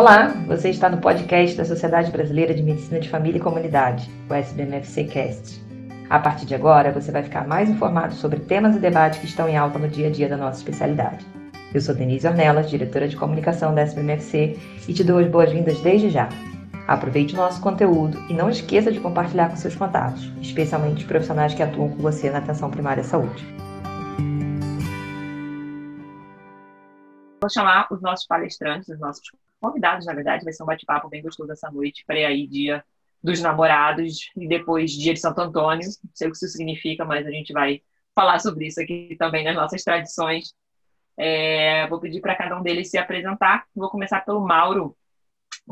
Olá, você está no podcast da Sociedade Brasileira de Medicina de Família e Comunidade, o SBMFC Cast. A partir de agora, você vai ficar mais informado sobre temas e debates que estão em alta no dia a dia da nossa especialidade. Eu sou Denise Ornelas, diretora de comunicação da SBMFC, e te dou as boas-vindas desde já. Aproveite o nosso conteúdo e não esqueça de compartilhar com seus contatos, especialmente os profissionais que atuam com você na atenção primária à saúde. Vou chamar os nossos palestrantes, os nossos convidados, na verdade, vai ser um bate-papo bem gostoso essa noite, para aí dia dos namorados e depois dia de Santo Antônio. Não sei o que isso significa, mas a gente vai falar sobre isso aqui também nas nossas tradições. É, vou pedir para cada um deles se apresentar. Vou começar pelo Mauro,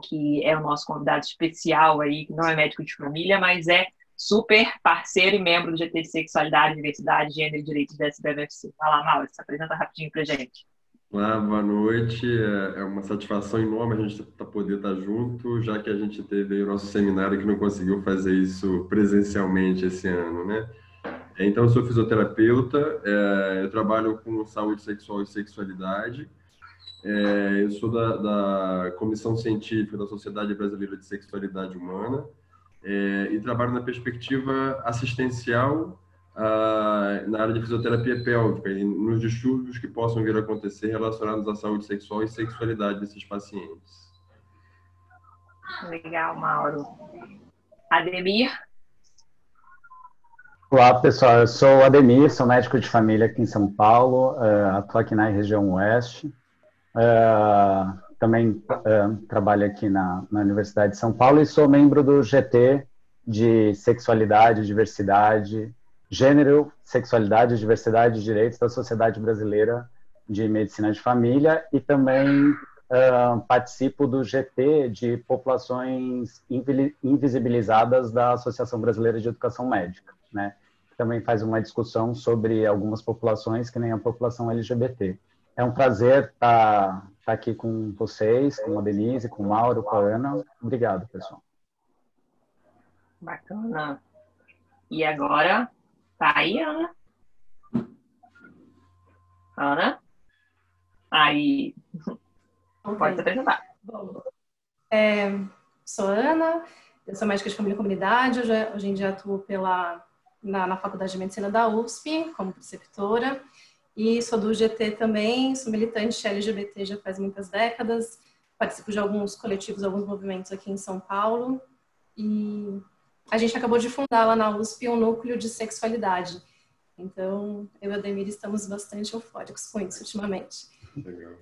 que é o nosso convidado especial aí, que não é médico de família, mas é super parceiro e membro do GT de Sexualidade, Diversidade, Gênero e Direitos da SBFC. Vai lá, Mauro, se apresenta rapidinho para gente. Olá, boa noite. É, é uma satisfação enorme a gente tá, poder estar junto, já que a gente teve o nosso seminário que não conseguiu fazer isso presencialmente esse ano, né? Então, eu sou fisioterapeuta, é, eu trabalho com saúde sexual e sexualidade. É, eu sou da, da, Comissão Científica da Sociedade Brasileira de Sexualidade Humana é, e trabalho na perspectiva assistencial na área de fisioterapia pélvica e nos distúrbios que possam vir a acontecer relacionados à saúde sexual e sexualidade desses pacientes. Legal, Mauro. Ademir? Olá, pessoal. Eu sou o Ademir, sou médico de família aqui em São Paulo, uh, atuo aqui na região oeste. Uh, também uh, trabalho aqui na, na Universidade de São Paulo e sou membro do GT de Sexualidade, Diversidade Gênero, Sexualidade e Diversidade de Direitos da Sociedade Brasileira de Medicina de Família e também uh, participo do GT de Populações Invisibilizadas da Associação Brasileira de Educação Médica, né? Também faz uma discussão sobre algumas populações que nem a população LGBT. É um prazer estar, tá, tá aqui com vocês, com a Denise, com o Mauro, com a Ana. Obrigado, pessoal. Bacana. E agora, Tá aí, Ana? Ana? Aí. Okay. Pode se apresentar. Bom, é, sou Ana, eu sou médica de família e comunidade, hoje, hoje em dia atuo pela, na, na Faculdade de Medicina da USP, como preceptora, e sou do GT também, sou militante LGBT já faz muitas décadas, participo de alguns coletivos, alguns movimentos aqui em São Paulo, e a gente acabou de fundar lá na USP um núcleo de sexualidade. Então, eu e a Demir estamos bastante eufóricos com isso ultimamente. Legal.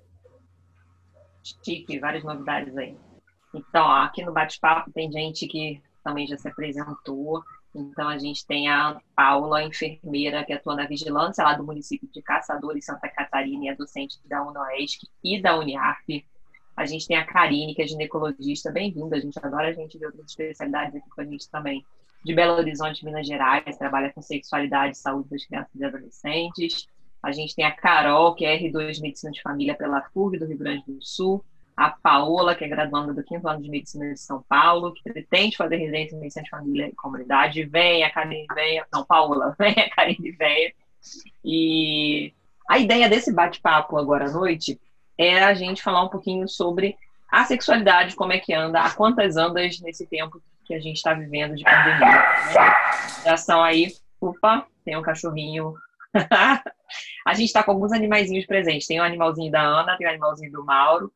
Chique, várias novidades aí. Então, ó, aqui no bate-papo tem gente que também já se apresentou. Então, a gente tem a Paula, enfermeira, que atua na vigilância lá do município de Caçadores, Santa Catarina, e é docente da UNOESC e da Uniarp. A gente tem a Karine, que é ginecologista, bem-vinda, a gente adora a gente de outras especialidades aqui com a gente também. De Belo Horizonte, Minas Gerais, trabalha com sexualidade e saúde das crianças e adolescentes. A gente tem a Carol, que é R2 Medicina de Família pela FURG do Rio Grande do Sul. A Paola, que é graduanda do quinto ano de Medicina de São Paulo, que pretende fazer residência em Medicina de Família e Comunidade. Vem, a Karine vem. Não, Paola, vem, a Karine vem. E a ideia desse bate-papo agora à noite é a gente falar um pouquinho sobre a sexualidade, como é que anda, há quantas andas nesse tempo que a gente está vivendo de pandemia. Né? Já são aí, opa, tem um cachorrinho. a gente está com alguns animaizinhos presentes. Tem o um animalzinho da Ana, tem o um animalzinho do Mauro.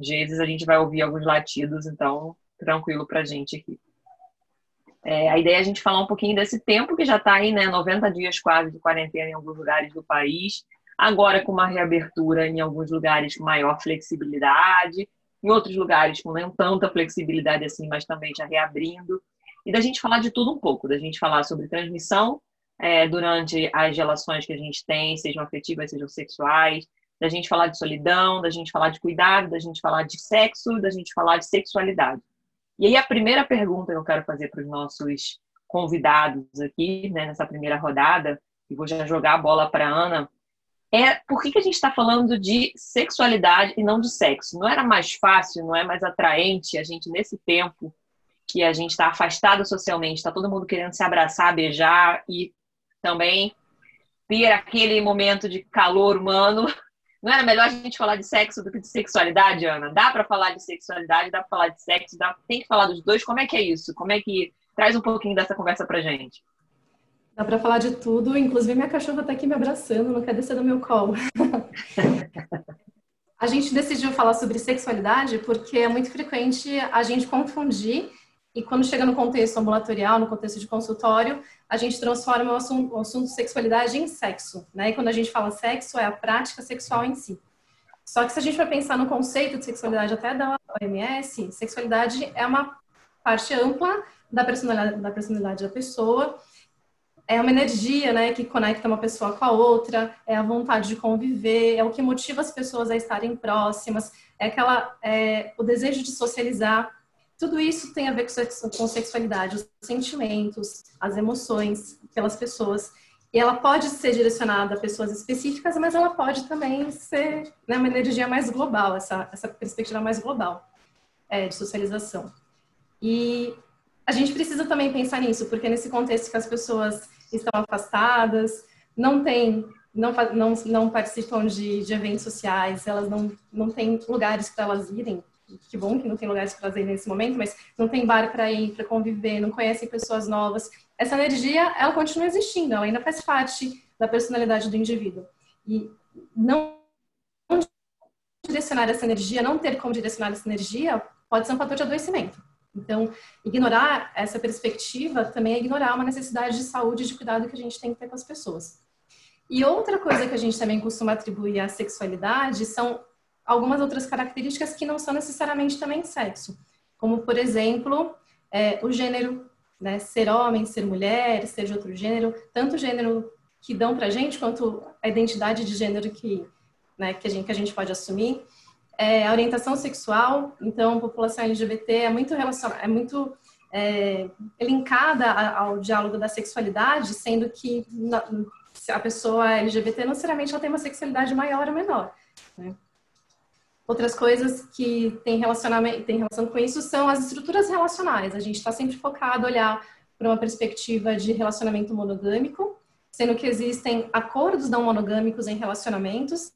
Às vezes a gente vai ouvir alguns latidos, então tranquilo para a gente aqui. É, a ideia é a gente falar um pouquinho desse tempo que já está aí, né? 90 dias quase de quarentena em alguns lugares do país. Agora com uma reabertura em alguns lugares com maior flexibilidade, em outros lugares com não tanta flexibilidade assim, mas também já reabrindo. E da gente falar de tudo um pouco, da gente falar sobre transmissão é, durante as relações que a gente tem, sejam afetivas, sejam sexuais, da gente falar de solidão, da gente falar de cuidado, da gente falar de sexo, da gente falar de sexualidade. E aí a primeira pergunta que eu quero fazer para os nossos convidados aqui, né, nessa primeira rodada, e vou já jogar a bola para a Ana, é por que, que a gente está falando de sexualidade e não de sexo? Não era mais fácil, não é mais atraente a gente, nesse tempo que a gente está afastado socialmente, está todo mundo querendo se abraçar, beijar e também ter aquele momento de calor humano, Não era melhor a gente falar de sexo do que de sexualidade, Ana? Dá para falar de sexualidade, dá para falar de sexo, dá... tem que falar dos dois. Como é que é isso? Como é que traz um pouquinho dessa conversa para gente? Dá para falar de tudo, inclusive minha cachorra está aqui me abraçando, não quer descer do meu colo. a gente decidiu falar sobre sexualidade porque é muito frequente a gente confundir e quando chega no contexto ambulatorial, no contexto de consultório, a gente transforma o assunto, o assunto sexualidade em sexo, né? E quando a gente fala sexo, é a prática sexual em si. Só que se a gente vai pensar no conceito de sexualidade até da OMS, sexualidade é uma parte ampla da personalidade da, personalidade da pessoa, é uma energia, né, que conecta uma pessoa com a outra, é a vontade de conviver, é o que motiva as pessoas a estarem próximas, é aquela, é, o desejo de socializar, tudo isso tem a ver com sexualidade, os sentimentos, as emoções pelas pessoas. E ela pode ser direcionada a pessoas específicas, mas ela pode também ser né, uma energia mais global, essa, essa perspectiva mais global é, de socialização. E a gente precisa também pensar nisso, porque nesse contexto que as pessoas estão afastadas, não têm, não, não, não participam de, de eventos sociais, elas não, não têm lugares para elas irem, que bom que não tem lugares para ir nesse momento, mas não tem bar para ir, para conviver, não conhecem pessoas novas. Essa energia, ela continua existindo, ela ainda faz parte da personalidade do indivíduo. E não direcionar essa energia, não ter como direcionar essa energia, pode ser um fator de adoecimento. Então, ignorar essa perspectiva também é ignorar uma necessidade de saúde e de cuidado que a gente tem que ter com as pessoas. E outra coisa que a gente também costuma atribuir à sexualidade são algumas outras características que não são necessariamente também sexo, como, por exemplo, é, o gênero, né? ser homem, ser mulher, ser de outro gênero, tanto o gênero que dão para a gente, quanto a identidade de gênero que, né, que, a, gente, que a gente pode assumir. É, orientação sexual, então, população LGBT é muito relacionada, é muito é, linkada ao diálogo da sexualidade, sendo que a pessoa LGBT não necessariamente ela tem uma sexualidade maior ou menor. Né? Outras coisas que tem relacionamento, tem relação com isso são as estruturas relacionais. A gente está sempre focado a olhar para uma perspectiva de relacionamento monogâmico, sendo que existem acordos não monogâmicos em relacionamentos.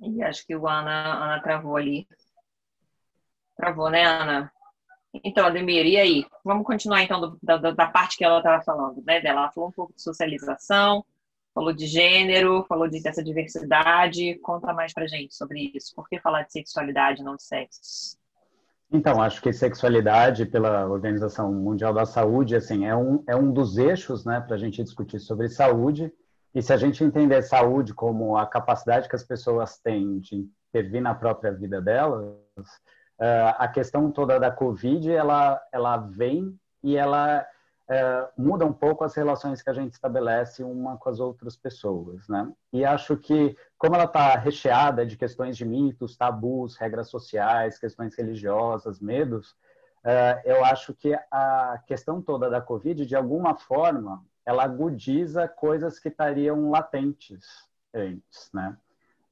E acho que o Ana, Ana travou ali. Travou, né, Ana? Então, Ademir, e aí? Vamos continuar então do, da, da, parte que ela estava falando, né? Ela falou um pouco de socialização, falou de gênero, falou de, dessa diversidade. Conta mais pra gente sobre isso. Por que falar de sexualidade, não de sexo? Então, acho que sexualidade, pela Organização Mundial da Saúde, assim, é um, é um dos eixos, né, para a gente discutir sobre saúde. E se a gente entender saúde como a capacidade que as pessoas têm de intervir na própria vida delas, uh, a questão toda da Covid, ela, ela vem e ela é, muda um pouco as relações que a gente estabelece uma com as outras pessoas, né? E acho que, como ela está recheada de questões de mitos, tabus, regras sociais, questões religiosas, medos, é, eu acho que a questão toda da Covid, de alguma forma, ela agudiza coisas que estariam latentes antes, né?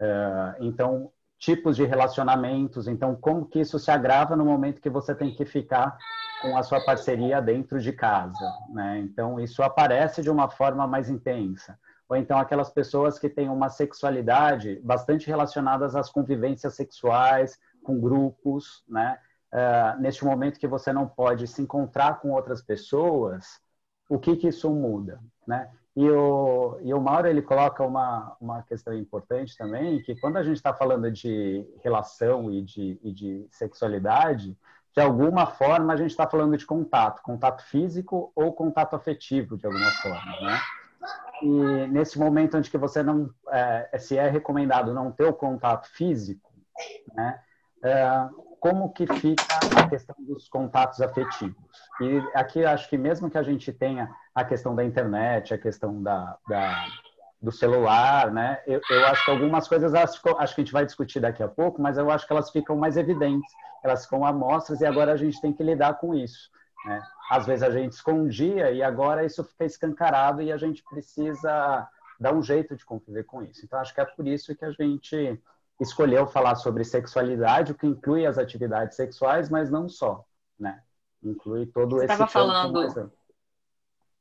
É, então, tipos de relacionamentos, então, como que isso se agrava no momento que você tem que ficar com a sua parceria dentro de casa, né? Então isso aparece de uma forma mais intensa. Ou então aquelas pessoas que têm uma sexualidade bastante relacionadas às convivências sexuais com grupos, né? Uh, neste momento que você não pode se encontrar com outras pessoas, o que que isso muda, né? E o, e o Mauro ele coloca uma, uma questão importante também, que quando a gente está falando de relação e de, e de sexualidade, de alguma forma a gente está falando de contato, contato físico ou contato afetivo, de alguma forma, né? E nesse momento onde que você não, é, se é recomendado não ter o contato físico, né? É, como que fica a questão dos contatos afetivos? E aqui acho que mesmo que a gente tenha a questão da internet, a questão da, da do celular, né? Eu, eu, acho que algumas coisas acho, acho que a gente vai discutir daqui a pouco, mas eu acho que elas ficam mais evidentes elas ficam amostras e agora a gente tem que lidar com isso. Né? Às vezes a gente escondia e agora isso fica escancarado e a gente precisa dar um jeito de conviver com isso. Então, acho que é por isso que a gente escolheu falar sobre sexualidade, o que inclui as atividades sexuais, mas não só, né? Inclui todo Você esse... Estava falando...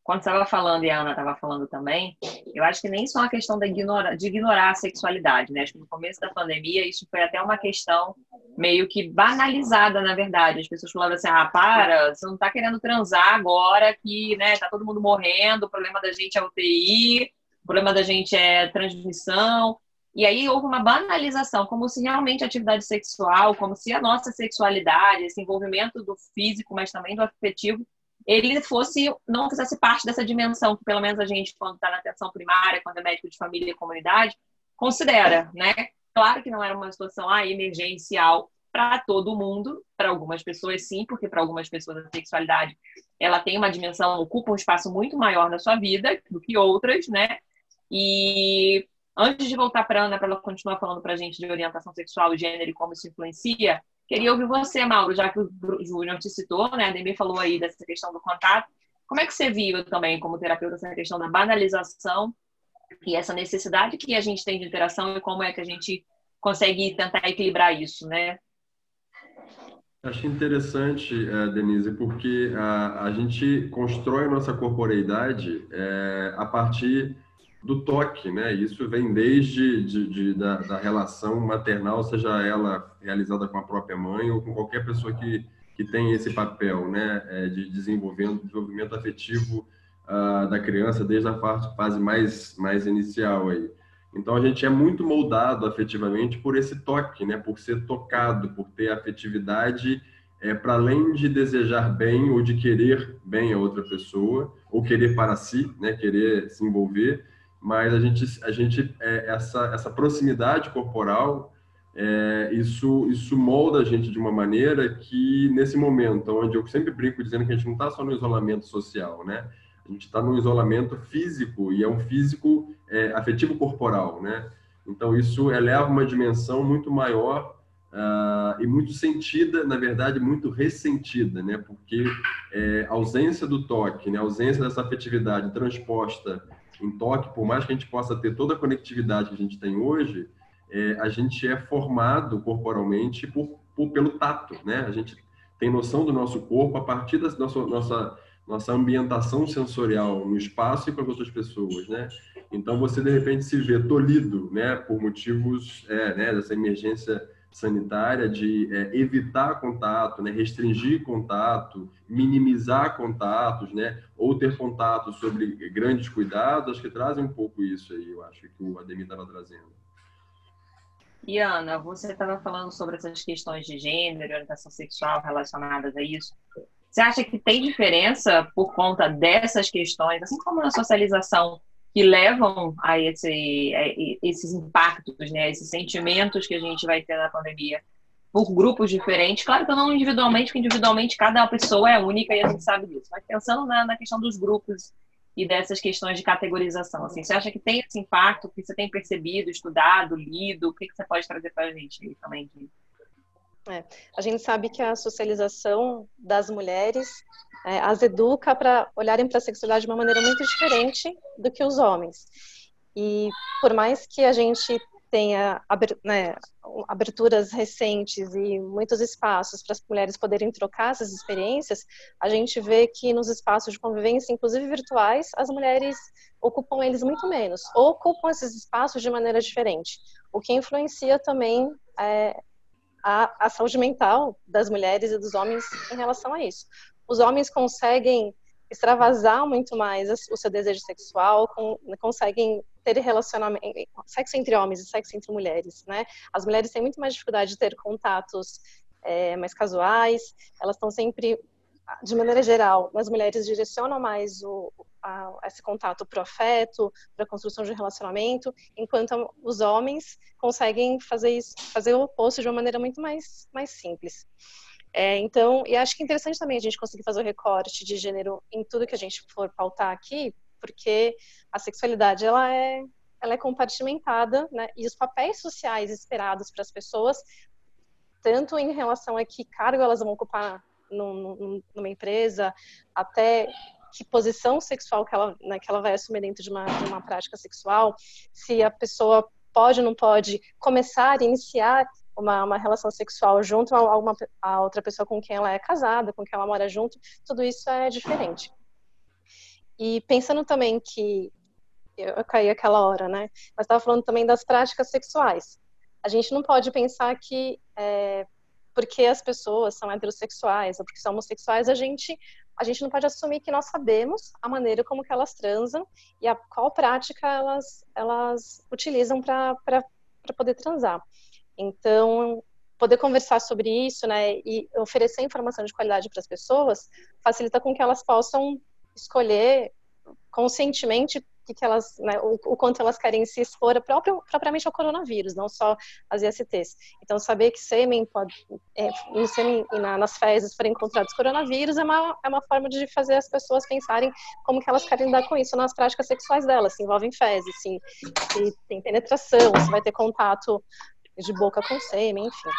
quando você estava falando e a Ana estava falando também, eu acho que nem só a questão de ignorar, de ignorar a sexualidade, né? Acho que no começo da pandemia isso foi até uma questão meio que banalizada, na verdade. As pessoas falavam assim, ah, para, você não está querendo transar agora que, né, tá todo mundo morrendo, o problema da gente é UTI, o problema da gente é transmissão. E aí houve uma banalização, como se realmente a atividade sexual, como se a nossa sexualidade, esse envolvimento do físico, mas também do afetivo, ele fosse, não fizesse parte dessa dimensão que pelo menos a gente, quando está na atenção primária, quando é médico de família e comunidade, considera, né? Claro que não era uma situação ah, emergencial para todo mundo, para algumas pessoas sim, porque para algumas pessoas a sexualidade ela tem uma dimensão, ocupa um espaço muito maior na sua vida do que outras, né? E antes de voltar para Ana, para ela continuar falando para a gente de orientação sexual gênero e como isso influencia, Queria ouvir você, Mauro, já que o Júnior te citou, né? A Demi falou aí dessa questão do contato. Como é que você viu também, como terapeuta, essa questão da banalização e essa necessidade que a gente tem de interação e como é que a gente consegue tentar equilibrar isso, né? Acho interessante, eh, Denise, porque a, a gente constrói a nossa corporeidade é, a partir do toque, né? Isso vem desde de, de, da, da, relação maternal, seja ela realizada com a própria mãe ou com qualquer pessoa que, que tem esse papel, né? É, de desenvolvimento, desenvolvimento afetivo uh, da criança desde a fase mais, mais inicial aí. Então a gente é muito moldado afetivamente por esse toque, né? Por ser tocado, por ter afetividade é, para além de desejar bem ou de querer bem a outra pessoa ou querer para si, né? Querer se envolver mas a gente, a gente é, essa, essa proximidade corporal, é, isso, isso molda a gente de uma maneira que, nesse momento, onde eu sempre brinco dizendo que a gente não está só no isolamento social, né? A gente está no isolamento físico, e é um físico é, afetivo corporal, né? Então, isso eleva uma dimensão muito maior uh, e muito sentida, na verdade, muito ressentida, né? Porque é, a ausência do toque, né? a ausência dessa afetividade transposta em toque, por mais que a gente possa ter toda a conectividade que a gente tem hoje, é, a gente é formado corporalmente por, por, pelo tato, né? A gente tem noção do nosso corpo a partir da nossa, nossa, nossa ambientação sensorial no espaço e com as outras pessoas, né? Então, você, de repente, se vê tolhido, né? Por motivos é, né, dessa emergência sanitária de é, evitar contato, né, restringir contato, minimizar contatos, né, ou ter contato sobre grandes cuidados, acho que trazem um pouco isso aí, eu acho que o Ademir estava trazendo. E Ana, você estava falando sobre essas questões de gênero orientação sexual relacionadas a isso. Você acha que tem diferença por conta dessas questões, assim como na socialização que levam a, esse, a esses impactos, né, esses sentimentos que a gente vai ter na pandemia por grupos diferentes. Claro que não individualmente, porque individualmente cada pessoa é única e a gente sabe disso. Mas pensando na, na questão dos grupos e dessas questões de categorização, assim, você acha que tem esse impacto que você tem percebido, estudado, lido? O que, que você pode trazer para a gente também? É, a gente sabe que a socialização das mulheres é, as educa para olharem para a sexualidade de uma maneira muito diferente do que os homens. E por mais que a gente tenha né, aberturas recentes e muitos espaços para as mulheres poderem trocar essas experiências, a gente vê que nos espaços de convivência, inclusive virtuais, as mulheres ocupam eles muito menos, ou ocupam esses espaços de maneira diferente, o que influencia também é, a, a saúde mental das mulheres e dos homens em relação a isso os homens conseguem extravasar muito mais o seu desejo sexual, com, conseguem ter relacionamento, sexo entre homens e sexo entre mulheres, né? As mulheres têm muito mais dificuldade de ter contatos é, mais casuais, elas estão sempre, de maneira geral, as mulheres direcionam mais o, a, esse contato para o afeto, para a construção de relacionamento, enquanto os homens conseguem fazer isso, fazer o oposto de uma maneira muito mais, mais simples. É, então, e acho que é interessante também a gente conseguir fazer o recorte de gênero em tudo que a gente for pautar aqui, porque a sexualidade ela é, ela é compartimentada, né? E os papéis sociais esperados para as pessoas, tanto em relação a que cargo elas vão ocupar num, numa empresa, até que posição sexual que ela, né, que ela vai assumir dentro de uma, de uma prática sexual, se a pessoa pode ou não pode começar, iniciar uma, uma relação sexual junto a, uma, a outra pessoa com quem ela é casada, com quem ela mora junto, tudo isso é diferente. e pensando também que eu caí aquela hora, né? Mas estava falando também das práticas sexuais. A gente não pode pensar que é, porque as pessoas são heterossexuais ou porque são homossexuais, a gente a gente não pode assumir que nós sabemos a maneira como que elas transam e a qual prática elas elas utilizam para poder transar. Então, poder conversar sobre isso, né, e oferecer informação de qualidade para as pessoas, facilita com que elas possam escolher conscientemente que, que elas, né, o, o, quanto elas querem se expor próprio, propriamente ao coronavírus, não só as ISTs. Então, saber que sêmen pode, é, no sêmen e na, nas fezes forem encontrados coronavírus é uma, é uma forma de fazer as pessoas pensarem como que elas querem lidar com isso nas práticas sexuais delas, se envolvem fezes, se, se tem penetração, se vai ter contato de boca com sêmen, enfim.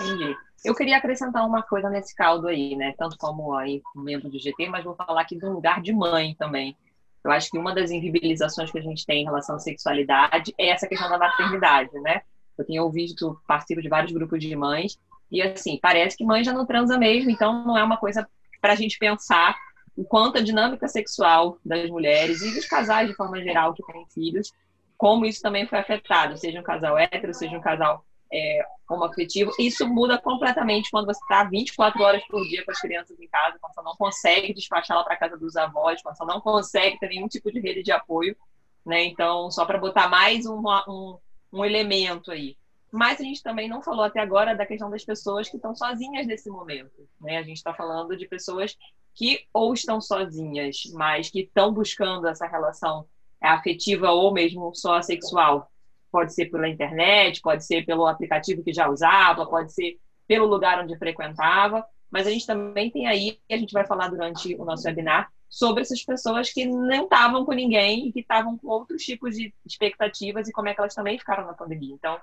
Entendi. Eu queria acrescentar uma coisa nesse caldo aí, né? Tanto como aí membro do GT, mas vou falar aqui do lugar de mãe também. Eu acho que uma das invisibilizações que a gente tem em relação à sexualidade é essa questão da maternidade, né? Eu tenho ouvido, participo de vários grupos de mães, e assim, parece que mãe já não transa mesmo, então não é uma coisa para a gente pensar o quanto a dinâmica sexual das mulheres e dos casais de forma geral que têm filhos, como isso também foi afetado, seja um casal hétero, seja um casal é, afetivo Isso muda completamente quando você está 24 horas por dia com as crianças em casa, quando você não consegue despachá-la para casa dos avós, quando você não consegue ter nenhum tipo de rede de apoio. Né? Então, só para botar mais um, um, um elemento aí. Mas a gente também não falou até agora da questão das pessoas que estão sozinhas nesse momento. Né? A gente está falando de pessoas que ou estão sozinhas, mas que estão buscando essa relação afetiva ou mesmo só sexual pode ser pela internet, pode ser pelo aplicativo que já usava, pode ser pelo lugar onde frequentava, mas a gente também tem aí, a gente vai falar durante o nosso webinar, sobre essas pessoas que não estavam com ninguém e que estavam com outros tipos de expectativas e como é que elas também ficaram na pandemia. Então,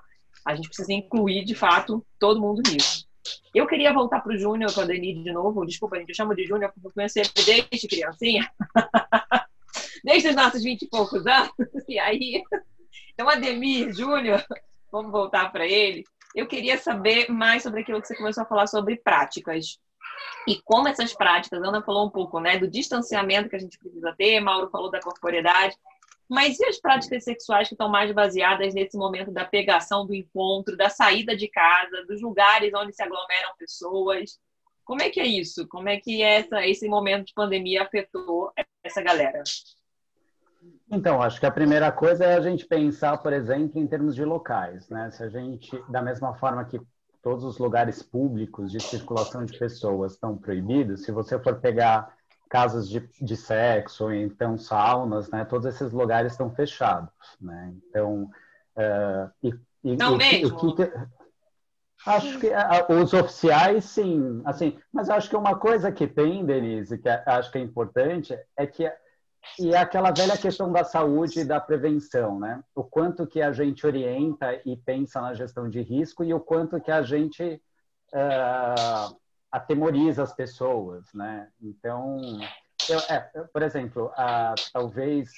a gente precisa incluir, de fato, todo mundo nisso. Eu queria voltar para o Júnior, para a Denise de novo. Desculpa, gente, eu chamo de Júnior porque eu conheci ele desde criancinha. desde os nossos vinte e poucos anos. E aí então, Ademir Júnior, vamos voltar para ele. Eu queria saber mais sobre aquilo que você começou a falar sobre práticas. E como essas práticas, a Ana falou um pouco né, do distanciamento que a gente precisa ter, Mauro falou da corporeidade, mas e as práticas sexuais que estão mais baseadas nesse momento da pegação, do encontro, da saída de casa, dos lugares onde se aglomeram pessoas? Como é que é isso? Como é que essa, esse momento de pandemia afetou essa galera? Então, acho que a primeira coisa é a gente pensar, por exemplo, em termos de locais, né? Se a gente, da mesma forma que todos os lugares públicos de circulação de pessoas estão proibidos, se você for pegar casas de, de sexo, ou então saunas, né? Todos esses lugares estão fechados, né? Então, uh, e, e, Não o, mesmo? O que, Acho que os oficiais, sim, assim, mas acho que uma coisa que tem, Denise, que acho que é importante, é que e é aquela velha questão da saúde e da prevenção, né? O quanto que a gente orienta e pensa na gestão de risco e o quanto que a gente uh, atemoriza as pessoas, né? Então, eu, é, por exemplo, talvez,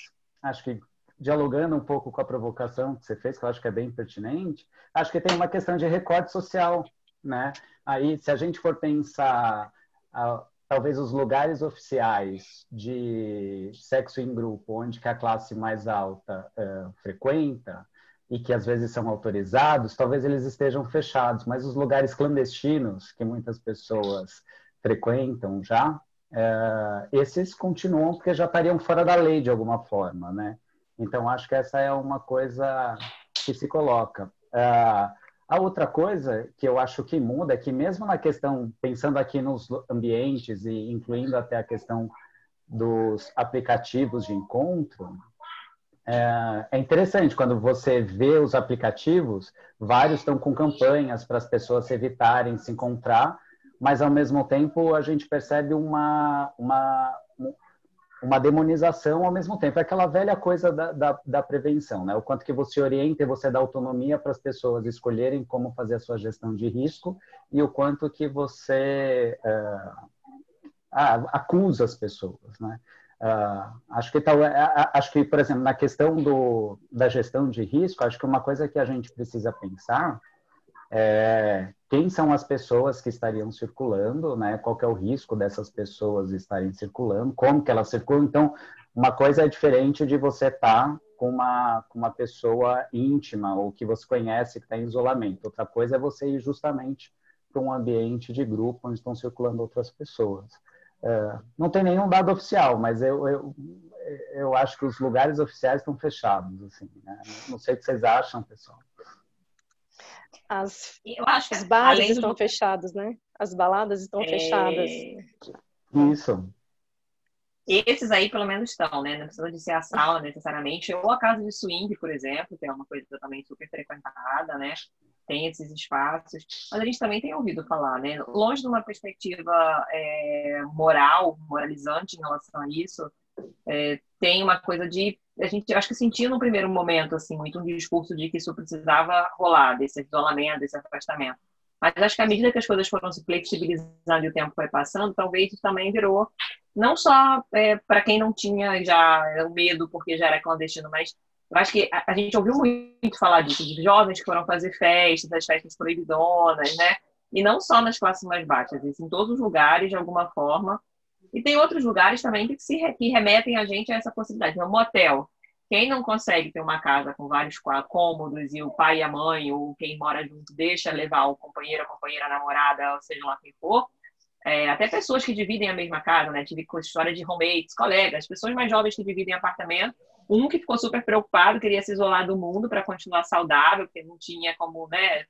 acho que dialogando um pouco com a provocação que você fez, que eu acho que é bem pertinente, acho que tem uma questão de recorte social, né? Aí, se a gente for pensar uh, talvez os lugares oficiais de sexo em grupo, onde que a classe mais alta uh, frequenta e que às vezes são autorizados, talvez eles estejam fechados, mas os lugares clandestinos que muitas pessoas frequentam já, uh, esses continuam porque já estariam fora da lei de alguma forma, né? Então acho que essa é uma coisa que se coloca. Uh, a outra coisa que eu acho que muda é que mesmo na questão, pensando aqui nos ambientes e incluindo até a questão dos aplicativos de encontro, é, é interessante quando você vê os aplicativos, vários estão com campanhas para as pessoas evitarem se encontrar, mas ao mesmo tempo a gente percebe uma, uma uma demonização ao mesmo tempo. É aquela velha coisa da, da, da, prevenção, né? O quanto que você orienta e você dá autonomia para as pessoas escolherem como fazer a sua gestão de risco e o quanto que você uh, acusa as pessoas, né? Uh, acho que tal, acho que por exemplo na questão do, da gestão de risco, acho que uma coisa que a gente precisa pensar é, quem são as pessoas que estariam circulando, né? Qual é o risco dessas pessoas estarem circulando, como que elas circulam. Então, uma coisa é diferente de você estar tá com uma, com uma pessoa íntima ou que você conhece que está em isolamento. Outra coisa é você ir justamente para um ambiente de grupo onde estão circulando outras pessoas. É, não tem nenhum dado oficial, mas eu, eu, eu acho que os lugares oficiais estão fechados. Assim, né? Não sei o que vocês acham, pessoal. As, eu acho que os bares estão do... fechados, né? As baladas estão é... fechadas. Isso. Esses aí, pelo menos, estão, né? Não precisa de ser a sala necessariamente. Ou a casa de swing, por exemplo, que é uma coisa também super frequentada, né? Tem esses espaços. Mas a gente também tem ouvido falar, né? Longe de uma perspectiva é, moral, moralizante em relação a isso, é, tem uma coisa de a gente acho que sentiu no primeiro momento assim muito um discurso de que isso precisava rolar desse isolamento, desse afastamento. Mas acho que à medida que as coisas foram se flexibilizando e o tempo foi passando, talvez isso também virou não só é, para quem não tinha já o medo porque já era clandestino, mas eu acho que a, a, gente ouviu muito falar disso, de jovens que foram fazer festas, as festas proibidonas, né? E não só nas classes mais baixas, em todos os lugares, de alguma forma, e tem outros lugares também que, se, que remetem a gente a essa possibilidade. Um motel. Quem não consegue ter uma casa com vários cômodos e o pai e a mãe, ou quem mora junto, deixa levar o companheiro, a companheira, a namorada, ou seja lá quem for, é, até pessoas que dividem a mesma casa, né? Tive história de roommates, colegas, pessoas mais jovens que dividem apartamento. Um que ficou super preocupado, queria se isolar do mundo para continuar saudável, porque não tinha como, né?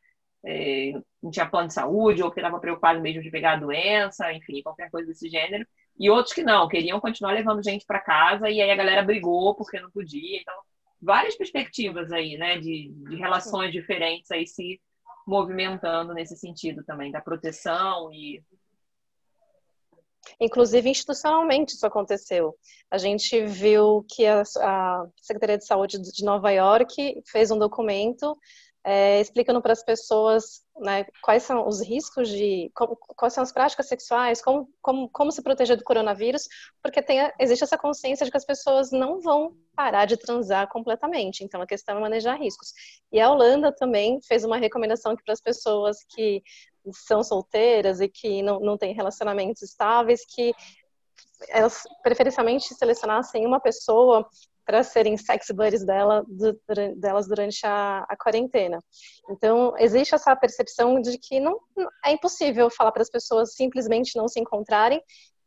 É, não tinha plano de saúde, ou que estava preocupado mesmo de pegar a doença, enfim, qualquer coisa desse gênero e outros que não, queriam continuar levando gente para casa, e aí a galera brigou porque não podia. Então, várias perspectivas aí, né, de, de relações diferentes aí se movimentando nesse sentido também, da proteção e. Inclusive, institucionalmente isso aconteceu. A gente viu que a, a Secretaria de Saúde de Nova York fez um documento é, explicando para as pessoas né, quais são os riscos de, como, quais são as práticas sexuais, como, como, como se proteger do coronavírus, porque tem, existe essa consciência de que as pessoas não vão parar de transar completamente, então a questão é manejar riscos. E a Holanda também fez uma recomendação para as pessoas que são solteiras e que não, não têm relacionamentos estáveis, que elas preferencialmente selecionassem uma pessoa para serem sex buddies dela, delas durante a, a, quarentena. Então, existe essa percepção de que não é impossível falar para as pessoas simplesmente não se encontrarem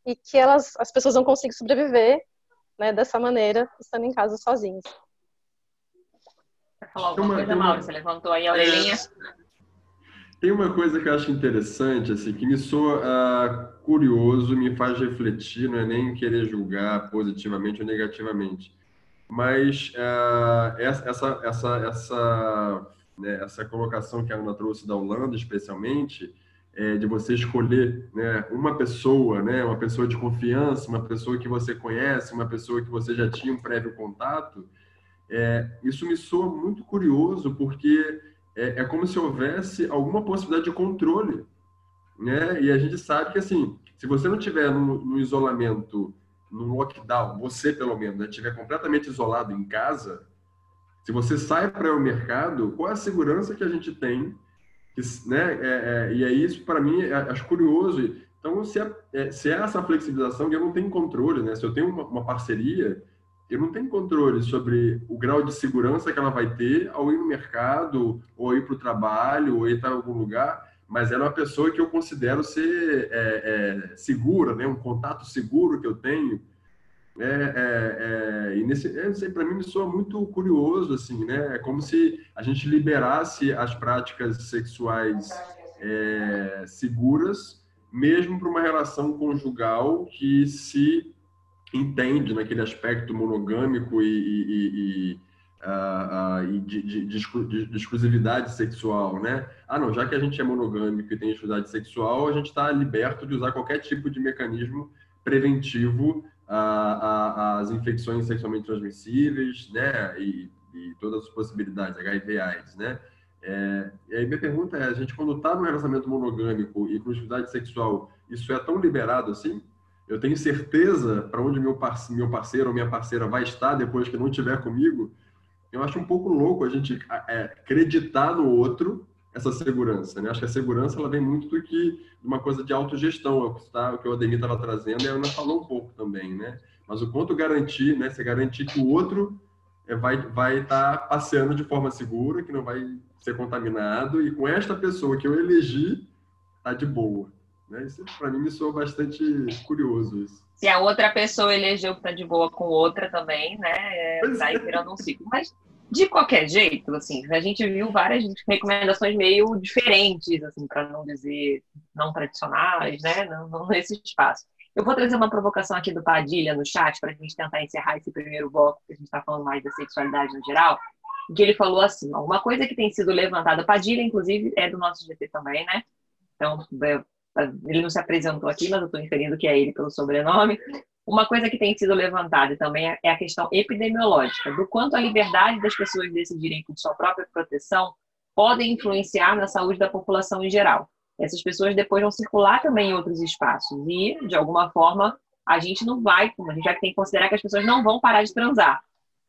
e que elas, as pessoas não conseguem sobreviver né, dessa maneira, estando em casa sozinhas. Quer falar alguma coisa, Mauro? Você levantou aí a orelhinha. Tem uma coisa que eu acho interessante, assim, que me soa uh, curioso, me faz refletir, não é nem querer julgar positivamente ou negativamente mas uh, essa, essa, essa, né, essa colocação que a Ana trouxe da Holanda, especialmente, é, de você escolher né, uma pessoa, né, uma pessoa de confiança, uma pessoa que você conhece, uma pessoa que você já tinha um prévio contato, é, isso me soa muito curioso, porque é, é, como se houvesse alguma possibilidade de controle. Né? E a gente sabe que, assim, se você não tiver no, no isolamento no lockdown, você pelo menos, estiver né, completamente isolado em casa, se você sai para o mercado, qual é a segurança que a gente tem? Que, né, é, é, e é isso, para mim, é, acho curioso. Então, se é, é, se é essa flexibilização, eu não tenho controle, né? Se eu tenho uma, uma, parceria, eu não tenho controle sobre o grau de segurança que ela vai ter ao ir no mercado, ou ir para o trabalho, ou ir em algum lugar mas ela é uma pessoa que eu considero ser é, é, segura, né? um contato seguro que eu tenho. É, é, é e nesse, é, para mim me soa muito curioso, assim, né? É como se a gente liberasse as práticas sexuais é, seguras, mesmo para uma relação conjugal que se entende naquele aspecto monogâmico e, e, e uh, uh, de, de, de, de, exclusividade sexual, né? Ah, não, já que a gente é monogâmico e tem exclusividade sexual, a gente está liberto de usar qualquer tipo de mecanismo preventivo às infecções sexualmente transmissíveis, né? E, e todas as possibilidades, HIV/AIDS, né? É, e aí minha pergunta é, a gente quando está no relacionamento monogâmico e com exclusividade sexual, isso é tão liberado assim? Eu tenho certeza para onde meu, meu parceiro ou minha parceira vai estar depois que não estiver comigo? Eu acho um pouco louco a gente é, acreditar no outro, essa segurança. Né? Acho que a segurança ela vem muito do que uma coisa de autogestão, tá? o que o Ademir estava trazendo, e a Ana falou um pouco também, né? Mas o quanto garantir, né? Você garantir que o outro é, vai vai estar tá passeando de forma segura, que não vai ser contaminado, e com esta pessoa que eu elegi, tá de boa. Né? Isso para mim me soa bastante curioso isso. Se a outra pessoa elegeu tá de boa com outra também, né? É, tá é. virando um ciclo. Mas de qualquer jeito, assim, a gente viu várias recomendações meio diferentes, assim, para não dizer não tradicionais, né, não, não, nesse espaço. Eu vou trazer uma provocação aqui do Padilha no chat para a gente tentar encerrar esse primeiro bloco, que a gente está falando mais da sexualidade no geral, que ele falou assim, uma coisa que tem sido levantada, Padilha, inclusive, é do nosso GT também, né? Então, é, ele não se apresentou aqui, mas eu estou inferindo que é ele pelo sobrenome. Uma coisa que tem sido levantada também é, é a questão epidemiológica, do quanto a liberdade das pessoas decidirem por sua própria proteção podem influenciar na saúde da população em geral. Essas pessoas depois vão circular também em outros espaços e, de alguma forma, a gente não vai, a gente já tem que considerar que as pessoas não vão parar de transar,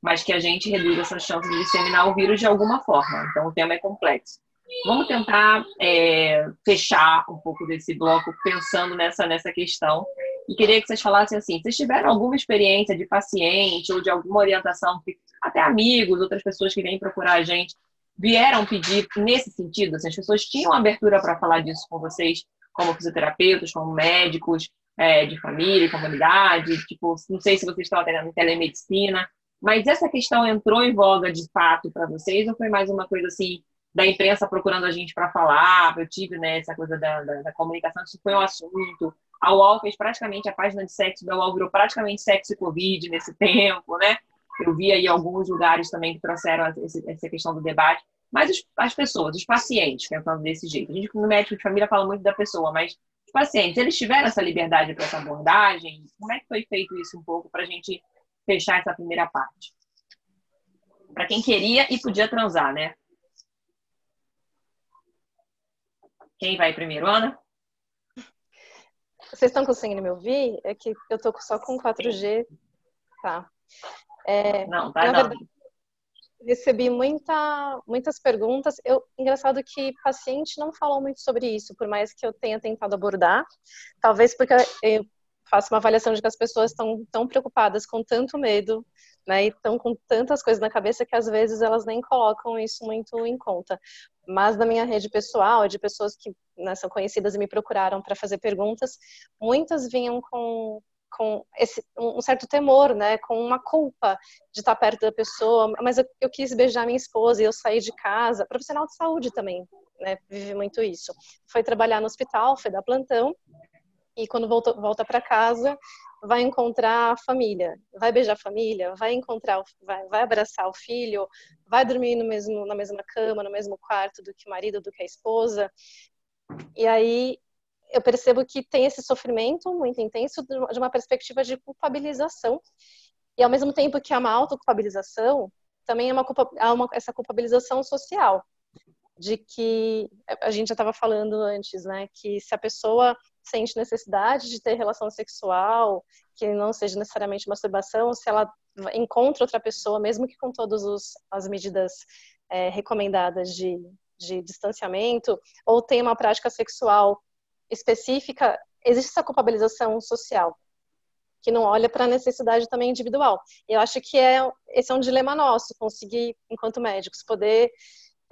mas que a gente reduz essa chance de disseminar o vírus de alguma forma. Então, o tema é complexo. Vamos tentar é, fechar um pouco desse bloco pensando nessa, nessa questão e queria que vocês falassem assim, vocês tiveram alguma experiência de paciente ou de alguma orientação que até amigos, outras pessoas que vêm procurar a gente, vieram pedir nesse sentido? Assim, as pessoas tinham abertura para falar disso com vocês, como fisioterapeutas, como médicos é, de família, comunidade, tipo, não sei se vocês estão atendendo em telemedicina, mas essa questão entrou em voga de fato para vocês ou foi mais uma coisa assim da imprensa procurando a gente para falar? Eu tive né, essa coisa da, da, da comunicação, isso foi um assunto. A UOL fez praticamente a página de sexo da UOL virou praticamente sexo e Covid nesse tempo, né? Eu vi aí alguns lugares também que trouxeram essa questão do debate. Mas os, as pessoas, os pacientes, pensando desse jeito. A gente, no médico de família, fala muito da pessoa, mas os pacientes, eles tiveram essa liberdade para essa abordagem? Como é que foi feito isso um pouco para a gente fechar essa primeira parte? Para quem queria e podia transar, né? Quem vai primeiro, Ana? Vocês estão conseguindo me ouvir? É que eu tô só com 4G. Tá. É, não, tá não. Verdade, recebi muita, muitas perguntas. Eu, engraçado que paciente não falou muito sobre isso, por mais que eu tenha tentado abordar. Talvez porque eu faço uma avaliação de que as pessoas estão tão preocupadas com tanto medo, né, e estão com tantas coisas na cabeça que às vezes elas nem colocam isso muito em conta. Mas na minha rede pessoal, de pessoas que né, são conhecidas e me procuraram para fazer perguntas, muitas vinham com com esse, um certo temor, né, com uma culpa de estar perto da pessoa, mas eu, eu quis beijar minha esposa e eu saí de casa. Profissional de saúde também, né, vive muito isso. Foi trabalhar no hospital, foi dar plantão, e quando volta, volta para casa, vai encontrar a família, vai beijar a família, vai encontrar, vai, vai abraçar o filho, vai dormir no mesmo, na mesma cama, no mesmo quarto do que o marido, do que a esposa. E aí eu percebo que tem esse sofrimento muito intenso de uma perspectiva de culpabilização. E ao mesmo tempo que há uma autoculpabilização, também é uma, há uma essa culpabilização social de que a gente já estava falando antes, né, que se a pessoa sente necessidade de ter relação sexual, que não seja necessariamente masturbação, se ela encontra outra pessoa, mesmo que com todas as medidas é, recomendadas de, de distanciamento, ou tem uma prática sexual específica, existe essa culpabilização social que não olha para a necessidade também individual. Eu acho que é esse é um dilema nosso, conseguir, enquanto médicos, poder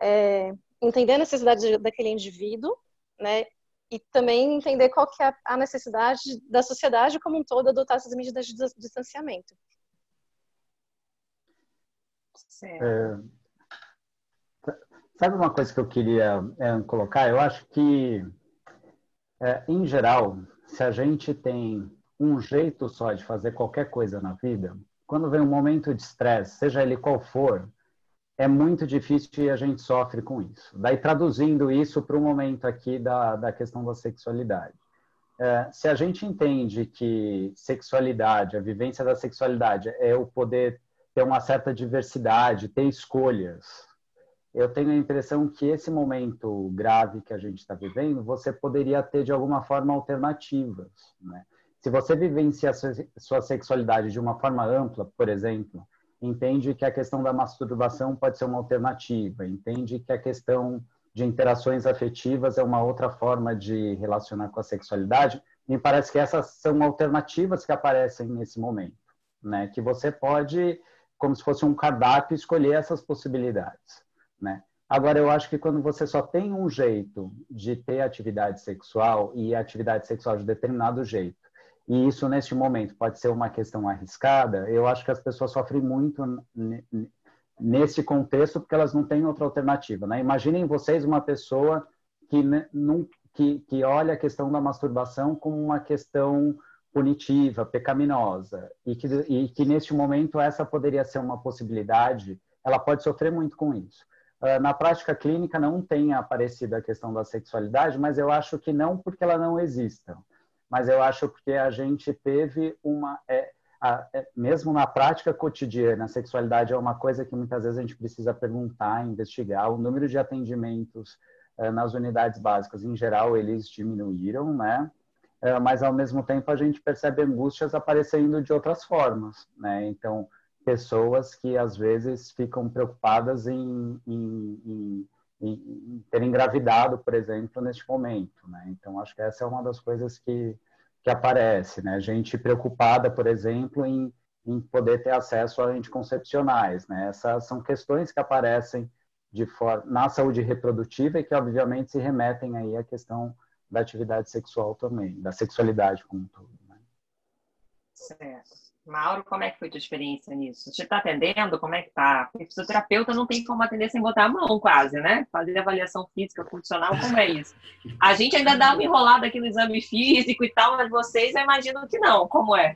é, entender a necessidade daquele indivíduo, né, e também entender qual que é a necessidade da sociedade como um todo adotar essas medidas de distanciamento. É, sabe uma coisa que eu queria é, colocar? Eu acho que, é, em geral, se a gente tem um jeito só de fazer qualquer coisa na vida, quando vem um momento de estresse, seja ele qual for, é muito difícil e a gente sofre com isso. Daí, traduzindo isso para o momento aqui da, da questão da sexualidade. É, se a gente entende que sexualidade, a vivência da sexualidade é o poder ter uma certa diversidade, ter escolhas, eu tenho a impressão que esse momento grave que a gente está vivendo, você poderia ter de alguma forma alternativas. Né? Se você vivencia sua sexualidade de uma forma ampla, por exemplo, entende que a questão da masturbação pode ser uma alternativa, entende que a questão de interações afetivas é uma outra forma de relacionar com a sexualidade. Me parece que essas são alternativas que aparecem nesse momento, né? Que você pode, como se fosse um cardápio, escolher essas possibilidades, né? Agora, eu acho que quando você só tem um jeito de ter atividade sexual e atividade sexual de determinado jeito, e isso neste momento pode ser uma questão arriscada, eu acho que as pessoas sofrem muito nesse contexto porque elas não têm outra alternativa. Né? Imaginem vocês uma pessoa que, que, que olha a questão da masturbação como uma questão punitiva, pecaminosa, e que, e que neste momento essa poderia ser uma possibilidade, ela pode sofrer muito com isso. Ah, na prática clínica não tem aparecido a questão da sexualidade, mas eu acho que não porque ela não exista, mas eu acho porque a gente teve uma é, a, é, mesmo na prática cotidiana, a sexualidade é uma coisa que muitas vezes a gente precisa perguntar, investigar. O número de atendimentos é, nas unidades básicas, em geral, eles diminuíram, né? É, mas ao mesmo tempo a gente percebe angústias aparecendo de outras formas, né? Então pessoas que às vezes ficam preocupadas em, em, em, em ter engravidado, por exemplo, neste momento. Né? Então, acho que essa é uma das coisas que, que aparece. Né? Gente preocupada, por exemplo, em, em poder ter acesso a anticoncepcionais. Né? Essas são questões que aparecem de for na saúde reprodutiva e que, obviamente, se remetem aí à questão da atividade sexual também, da sexualidade como um todo. Né? Certo. Mauro, como é que foi a tua experiência nisso? Você está atendendo? Como é que tá? Porque fisioterapeuta não tem como atender sem botar a mão, quase, né? Fazer avaliação física, funcional, como é isso? A gente ainda dá uma enrolada aqui no exame físico e tal, mas vocês eu imagino que não. Como é?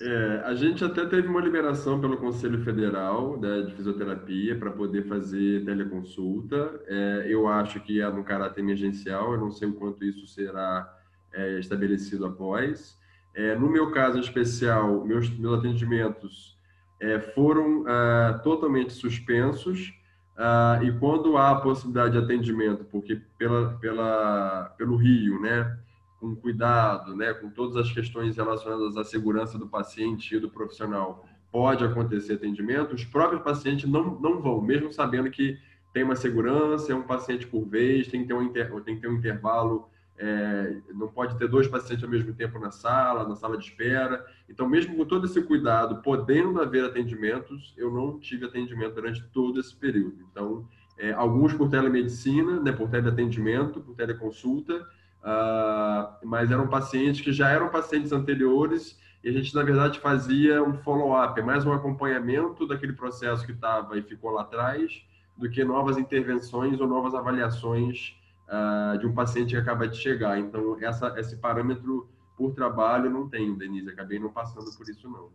É, a gente até teve uma liberação pelo Conselho Federal né, de Fisioterapia para poder fazer teleconsulta. É, eu acho que é no caráter emergencial, eu não sei o quanto isso será é, estabelecido após. É, no meu caso em especial, meus, meus atendimentos é, foram ah, totalmente suspensos. Ah, e quando há a possibilidade de atendimento, porque pela, pela, pelo Rio, né, com cuidado, né, com todas as questões relacionadas à segurança do paciente e do profissional, pode acontecer atendimento, os próprios pacientes não, não vão, mesmo sabendo que tem uma segurança, é um paciente por vez, tem que ter um, inter, tem que ter um intervalo é, não pode ter dois pacientes ao mesmo tempo na sala, na sala de espera. Então, mesmo com todo esse cuidado, podendo haver atendimentos, eu não tive atendimento durante todo esse período. Então, é, alguns por telemedicina, né, por teleatendimento, por teleconsulta, uh, mas eram pacientes que já eram pacientes anteriores e a gente, na verdade, fazia um follow-up, mais um acompanhamento daquele processo que estava e ficou lá atrás, do que novas intervenções ou novas avaliações uh, de um paciente que acaba de chegar. Então, essa, esse parâmetro por trabalho não tenho, Denise. Acabei não passando por isso, não.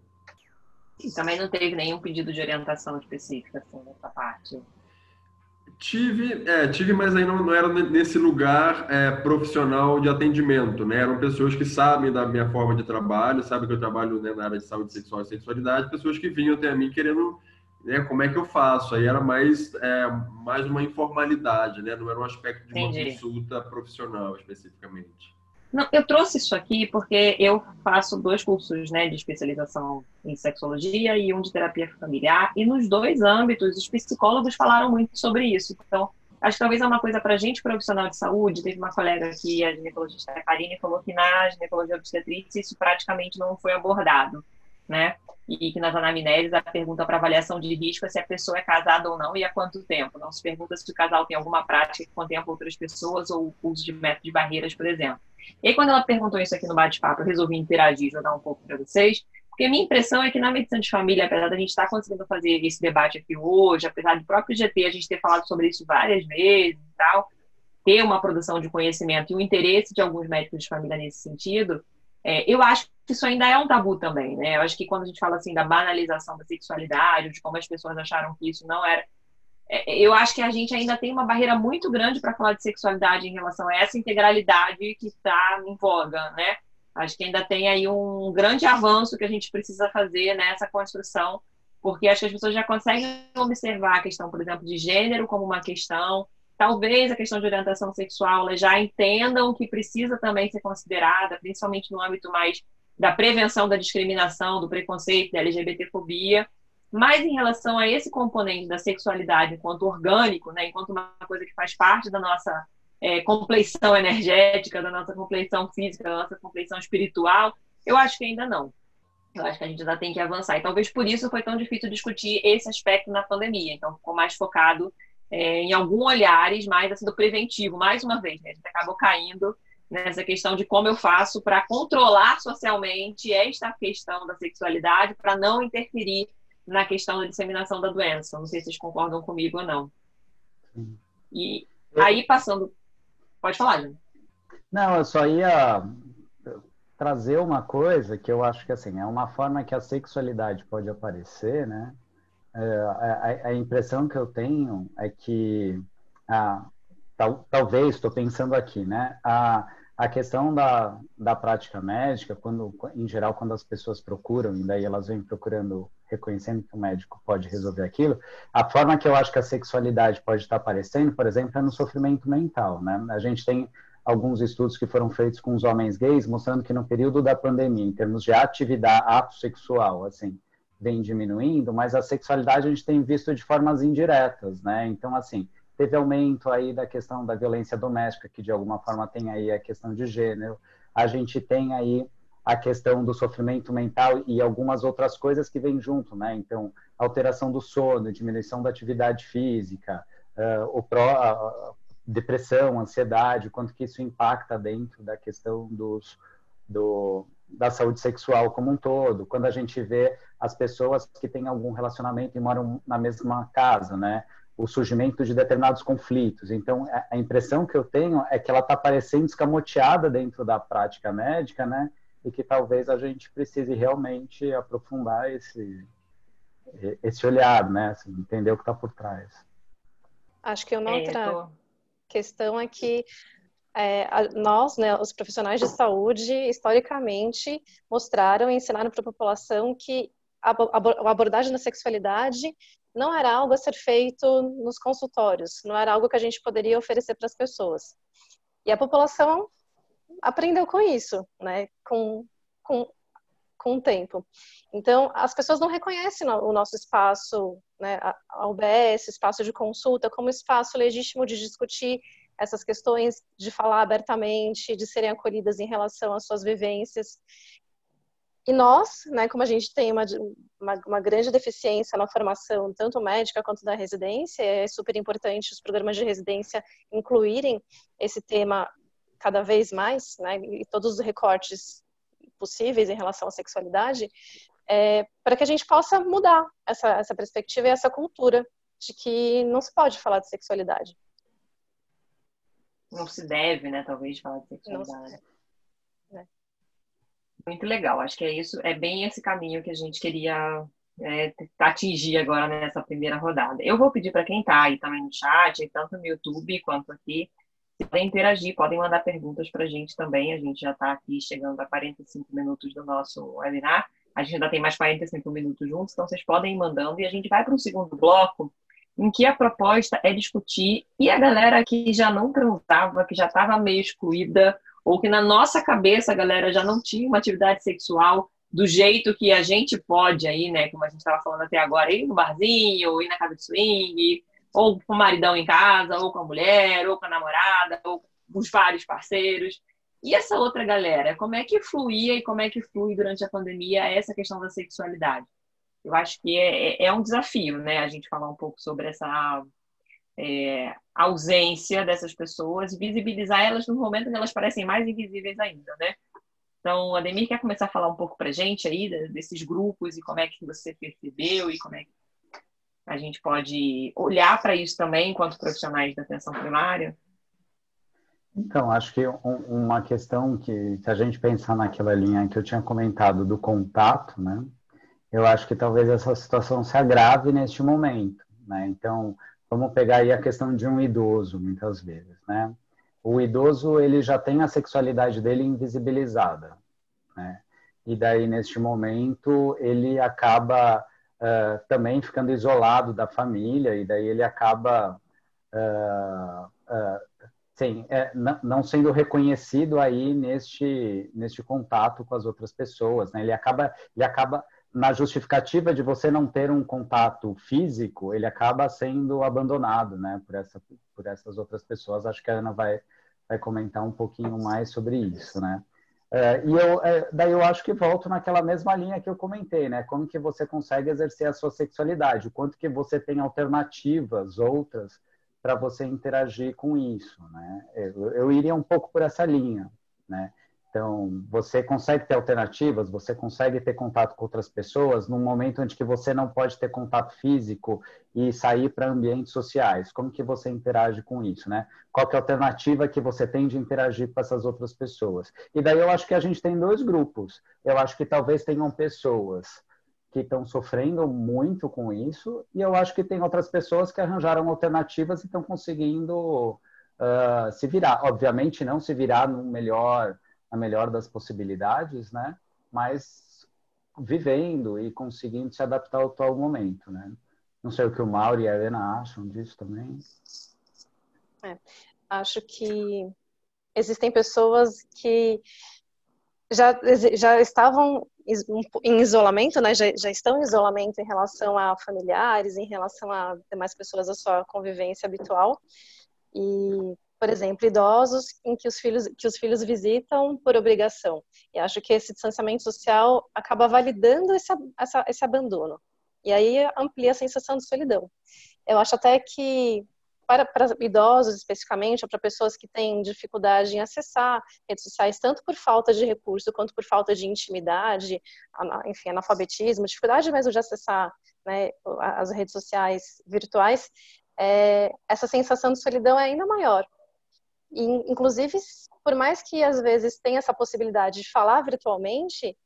E também não teve nenhum pedido de orientação específica assim, nessa parte? Tive, é, tive, mas aí não, não era nesse lugar é, profissional de atendimento, né? Eram pessoas que sabem da minha forma de trabalho, sabem que eu trabalho né, na área de saúde sexual e sexualidade, pessoas que vinham até a mim querendo né, como é que eu faço? Aí era mais, é, mais uma informalidade, né? Não era um aspecto de Entendi. uma consulta profissional especificamente. Não, eu trouxe isso aqui porque eu faço dois cursos né, de especialização em sexologia e um de terapia familiar, e nos dois âmbitos os psicólogos falaram muito sobre isso. Então, acho que talvez é uma coisa para a gente, profissional de saúde. Teve uma colega aqui, a ginecologista Karine, falou que na ginecologia obstetrícia isso praticamente não foi abordado, né? e que nas anamneses a pergunta para avaliação de risco é se a pessoa é casada ou não e há quanto tempo. Não se pergunta se o casal tem alguma prática que contempla outras pessoas ou o uso de métodos de barreiras, por exemplo. E aí, quando ela perguntou isso aqui no bate-papo, eu resolvi interagir, jogar um pouco para vocês, porque a minha impressão é que na medicina de família, apesar da gente estar conseguindo fazer esse debate aqui hoje, apesar do próprio GT a gente ter falado sobre isso várias vezes e tal, ter uma produção de conhecimento e o interesse de alguns médicos de família nesse sentido, é, eu acho que isso ainda é um tabu também, né? Eu acho que quando a gente fala assim da banalização da sexualidade, de como as pessoas acharam que isso não era. É, eu acho que a gente ainda tem uma barreira muito grande para falar de sexualidade em relação a essa integralidade que está em voga, né? Acho que ainda tem aí um grande avanço que a gente precisa fazer nessa construção, porque acho que as pessoas já conseguem observar a questão, por exemplo, de gênero como uma questão, talvez a questão de orientação sexual já entendam que precisa também ser considerada, principalmente no âmbito mais da prevenção da discriminação, do preconceito, da LGBTfobia. Mas em relação a esse componente da sexualidade enquanto orgânico, né, enquanto uma coisa que faz parte da nossa é, compleição energética, da nossa compleição física, da nossa compleição espiritual, eu acho que ainda não. Eu acho que a gente ainda tem que avançar. E talvez por isso foi tão difícil discutir esse aspecto na pandemia. Então, ficou mais focado é, em algum olhares mais assim, do preventivo. Mais uma vez, né? a gente acabou caindo nessa questão de como eu faço para controlar socialmente esta questão da sexualidade para não interferir na questão da disseminação da doença. Não sei se vocês concordam comigo ou não. E aí, passando. Pode falar, Júnior. Não, eu só ia trazer uma coisa que eu acho que assim é uma forma que a sexualidade pode aparecer, né? É, a, a, impressão que eu tenho é que tal, talvez estou pensando aqui, né? A, a questão da, da prática médica, quando em geral quando as pessoas procuram e daí elas vêm procurando reconhecendo que o médico pode resolver aquilo, a forma que eu acho que a sexualidade pode estar aparecendo, por exemplo, é no sofrimento mental, né? A gente tem alguns estudos que foram feitos com os homens gays, mostrando que no período da pandemia, em termos de atividade, ato sexual, assim, vem diminuindo, mas a sexualidade a gente tem visto de formas indiretas, né? Então, assim, teve aumento aí da questão da violência doméstica, que de alguma forma tem aí a questão de gênero, a gente tem aí a questão do sofrimento mental e algumas outras coisas que vêm junto, né? Então, alteração do sono, diminuição da atividade física, uh, o pró, depressão, ansiedade, quanto que isso impacta dentro da questão dos, do, da saúde sexual como um todo. Quando a gente vê as pessoas que têm algum relacionamento e moram na mesma casa, né? O surgimento de determinados conflitos. Então, a impressão que eu tenho é que ela está parecendo escamoteada dentro da prática médica, né? E que talvez a gente precise realmente aprofundar esse, esse olhar, né? Assim, entender o que está por trás. Acho que uma outra é, tô questão é que é, a, nós, né, os profissionais de saúde, historicamente, mostraram e ensinaram para a população que a, a, abordagem da sexualidade não era algo a ser feito nos consultórios, não era algo que a gente poderia oferecer para as pessoas. E a população aprendeu com isso, né, com, com, com o tempo. Então, as pessoas não reconhecem o nosso espaço, né, a UBS, espaço de consulta, como espaço legítimo de discutir essas questões, de falar abertamente, de serem acolhidas em relação às suas vivências. E nós, né, como a gente tem uma, uma, uma, grande deficiência na formação, tanto médica quanto da residência, é super importante os programas de residência incluírem esse tema cada vez mais, né, e todos os recortes possíveis em relação à sexualidade, é, para que a gente possa mudar essa, essa perspectiva e essa cultura de que não se pode falar de sexualidade. Não se deve, né, talvez, falar de sexualidade. É. Muito legal, acho que é isso, é bem esse caminho que a gente queria é, atingir agora nessa primeira rodada. Eu vou pedir para quem está aí também no chat, tanto no YouTube quanto aqui, podem interagir, podem mandar perguntas para a gente também. A gente já está aqui chegando a 45 minutos do nosso webinar. A gente ainda tem mais 45 minutos juntos, então vocês podem ir mandando e a gente vai para o segundo bloco, em que a proposta é discutir e a galera que já não transava, que já estava meio excluída, ou que na nossa cabeça a galera já não tinha uma atividade sexual do jeito que a gente pode aí, né? Como a gente estava falando até agora, ir no barzinho, ou ir na casa de swing, ou com o maridão em casa, ou com a mulher, ou com a namorada, ou com os vários parceiros. E essa outra galera, como é que fluía e como é que flui durante a pandemia essa questão da sexualidade? Eu acho que é, é, é um desafio, né? A gente falar um pouco sobre essa é, ausência dessas pessoas, visibilizar elas no momento que elas parecem mais invisíveis ainda, né? Então, Ademir quer começar a falar um pouco para gente aí desses grupos e como é que você percebeu e como é que a gente pode olhar para isso também enquanto profissionais da atenção primária? Então, acho que um, uma questão que, se a gente pensar naquela linha que eu tinha comentado do contato, né? Eu acho que talvez essa situação se agrave neste momento, né? Então, vamos pegar aí a questão de um idoso, muitas vezes, né? O idoso, ele já tem a sexualidade dele invisibilizada, né? E daí, neste momento, ele acaba uh, também ficando isolado da família e daí ele acaba uh, uh, sim, é, não sendo reconhecido aí neste neste contato com as outras pessoas, né? Ele acaba ele acaba na justificativa de você não ter um contato físico, ele acaba sendo abandonado, né, por, essa, por essas outras pessoas. Acho que a Ana vai, vai comentar um pouquinho mais sobre isso, né. É, e eu, é, daí eu acho que volto naquela mesma linha que eu comentei, né? Como que você consegue exercer a sua sexualidade? O quanto que você tem alternativas, outras, para você interagir com isso, né? Eu, eu, iria um pouco por essa linha, né? Então, você consegue ter alternativas, você consegue ter contato com outras pessoas num momento onde que você não pode ter contato físico e sair para ambientes sociais. Como que você interage com isso, né? Qual é a alternativa que você tem de interagir com essas outras pessoas? E daí eu acho que a gente tem dois grupos. Eu acho que talvez tenham pessoas que estão sofrendo muito com isso e eu acho que tem outras pessoas que arranjaram alternativas e estão conseguindo uh, se virar. Obviamente não se virar no melhor a melhor das possibilidades, né? Mas vivendo e conseguindo se adaptar ao atual momento, né? Não sei o que o Mauro e a Helena acham disso também. É, acho que existem pessoas que já, já estavam em isolamento, né? Já, já estão em isolamento em relação a familiares, em relação a demais pessoas da sua convivência habitual. E por exemplo, idosos em que os filhos que os filhos visitam por obrigação. E acho que esse distanciamento social acaba validando esse, essa, esse abandono. E aí amplia a sensação de solidão. Eu acho até que para, para idosos especificamente, ou para pessoas que têm dificuldade em acessar redes sociais, tanto por falta de recurso quanto por falta de intimidade, enfim, analfabetismo, dificuldade mesmo de acessar né, as redes sociais virtuais, é, essa sensação de solidão é ainda maior. E, inclusive, por mais que às vezes tenha essa possibilidade de falar virtualmente,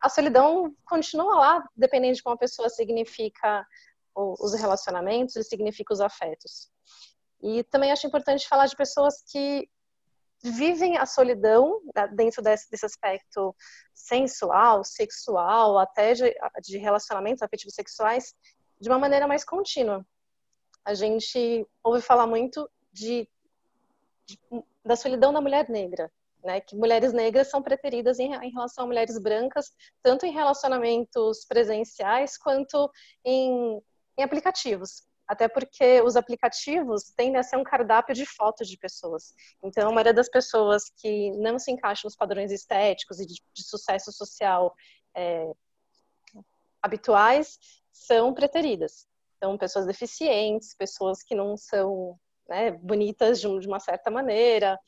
a solidão continua lá, dependendo de como a pessoa significa os relacionamentos e significa os afetos. E também acho importante falar de pessoas que vivem a solidão né, dentro desse, aspecto sensual, sexual, até de relacionamentos afetivos sexuais, de uma maneira mais contínua. A gente ouve falar muito de da solidão da mulher negra, né? Que mulheres negras são preteridas em, em, relação a mulheres brancas, tanto em relacionamentos presenciais quanto em, em aplicativos. Até porque os aplicativos tendem a ser um cardápio de fotos de pessoas. Então, a maioria das pessoas que não se encaixam nos padrões estéticos e de, de sucesso social é, habituais são preteridas. Então, pessoas deficientes, pessoas que não são né, bonitas de, uma certa maneira.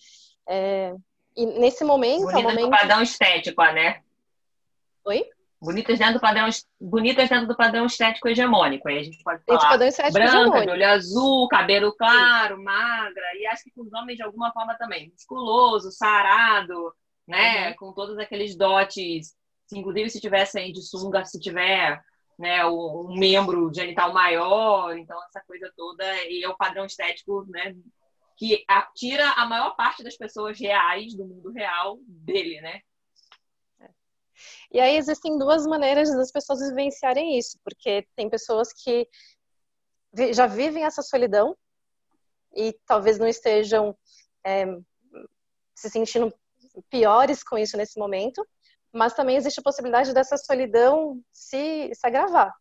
É, e nesse momento. Bonitas é momento... do padrão estético, né? Oi? Bonitas dentro do padrão, bonitas dentro do padrão estético hegemônico. Aí a gente pode falar padrão estético branca, hegemônico. de olho azul, cabelo claro, Sim. magra, e acho que com os homens de alguma forma também. Musculoso, sarado, né? Uhum. Com todos aqueles dotes. Inclusive, se tivessem de sunga, se tiver né, um membro genital maior, então essa coisa toda, e é o padrão estético, né, que tira a maior parte das pessoas reais do mundo real dele, né? E aí existem duas maneiras das pessoas vivenciarem isso, porque tem pessoas que já vivem essa solidão e talvez não estejam é, se sentindo piores com isso nesse momento, mas também existe a possibilidade dessa solidão se, se agravar.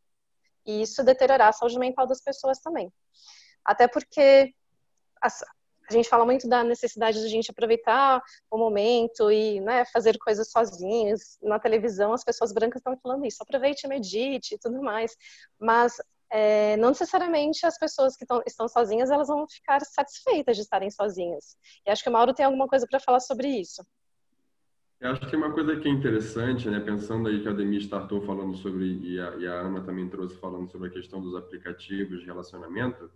E isso deteriorar a saúde mental das pessoas também. Até porque a, a gente fala muito da necessidade de a gente aproveitar o momento e né, fazer coisas sozinhos. Na televisão, as pessoas brancas estão falando isso, aproveite, medite e tudo mais. Mas é, não necessariamente as pessoas que tão, estão sozinhas elas vão ficar satisfeitas de estarem sozinhas. E acho que o Mauro tem alguma coisa para falar sobre isso. Eu acho que uma coisa que é interessante, né, pensando aí que a Demi startou falando sobre, e a, e a Ana também trouxe falando sobre a questão dos aplicativos de relacionamento,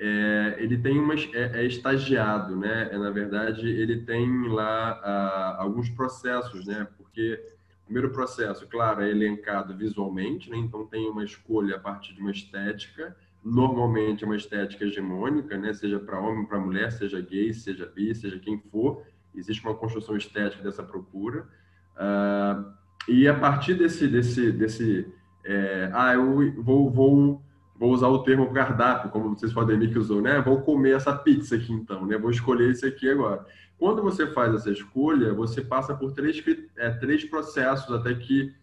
é, ele tem uma, é, é, estagiado, né, é, na verdade ele tem lá a, alguns processos, né, porque o primeiro processo, claro, é elencado visualmente, né, então tem uma escolha a partir de uma estética, normalmente é uma estética hegemônica, né, seja para homem, para mulher, seja gay, seja bi, seja quem for, existe uma construção estética dessa procura. Uh, e a partir desse, desse, desse é, ah, eu vou, vou, vou usar o termo cardápio, como vocês podem ver que usou, né? Vou comer essa pizza aqui então, né? Vou escolher esse aqui agora. Quando você faz essa escolha, você passa por três, é, três processos até que